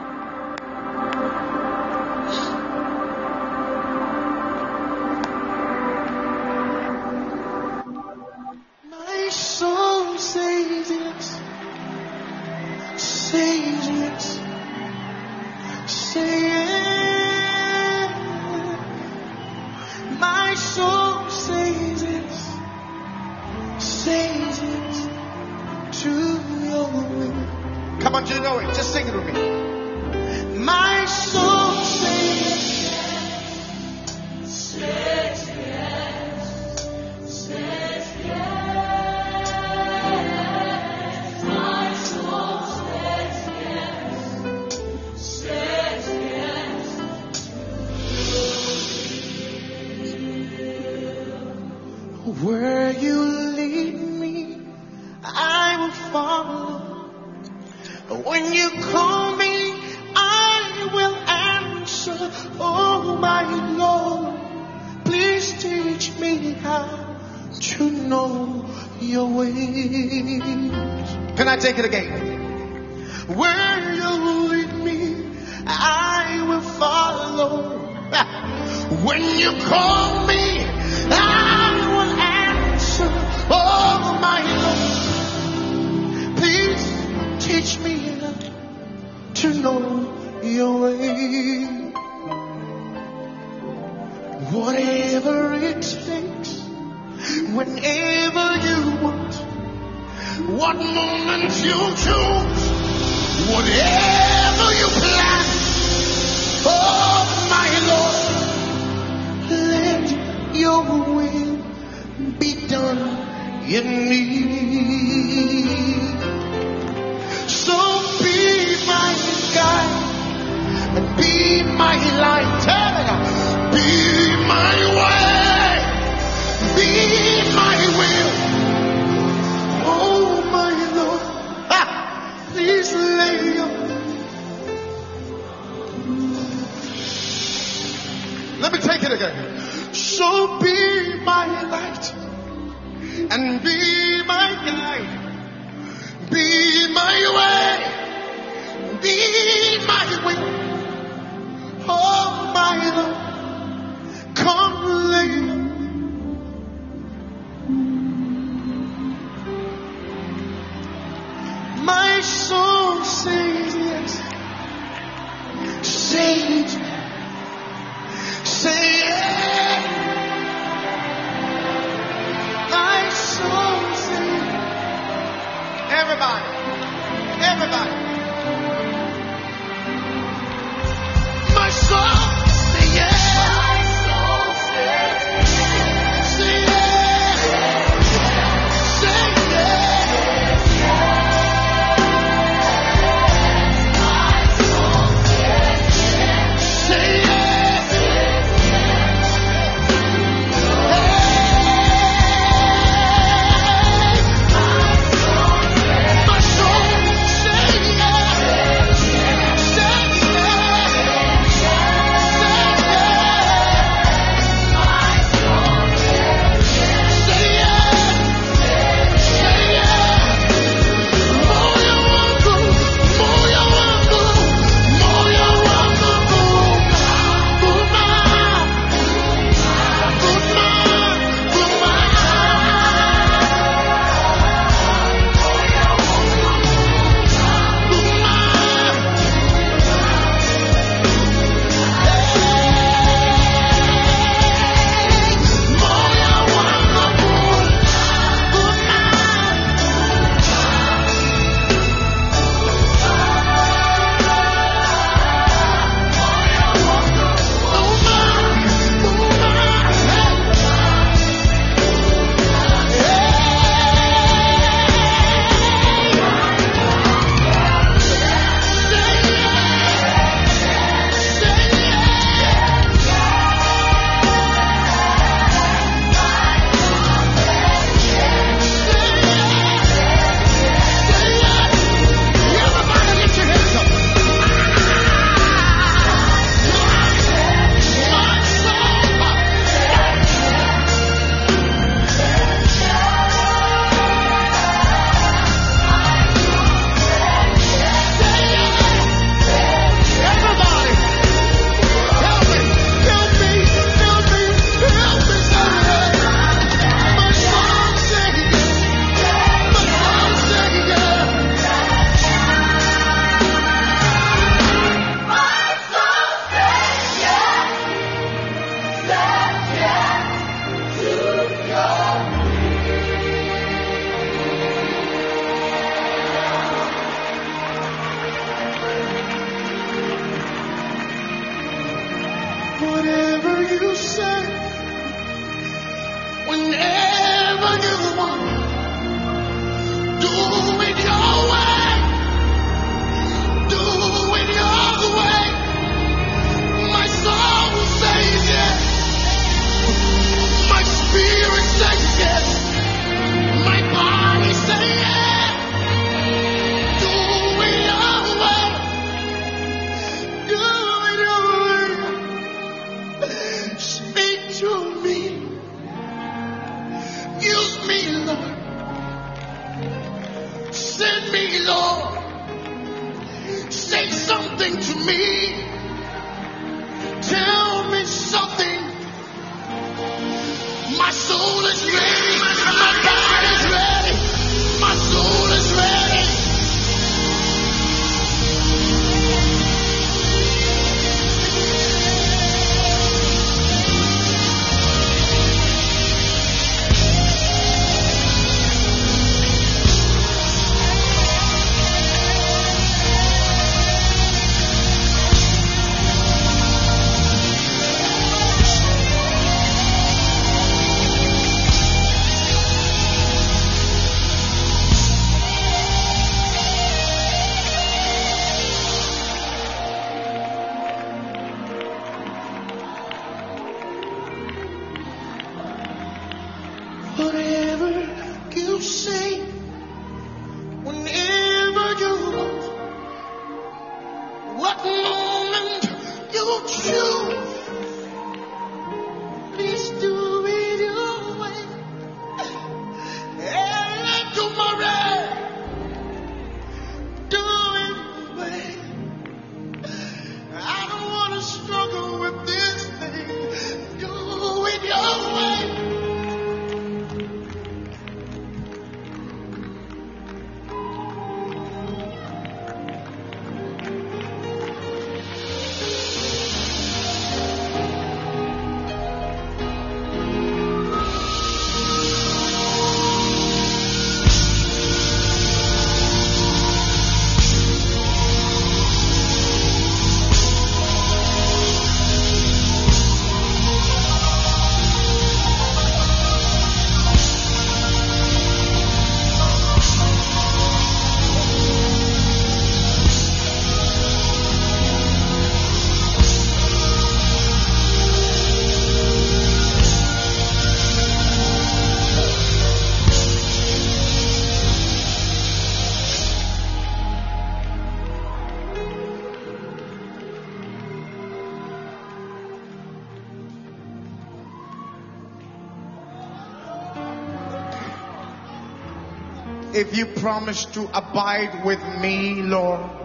If you promise to abide with me, Lord,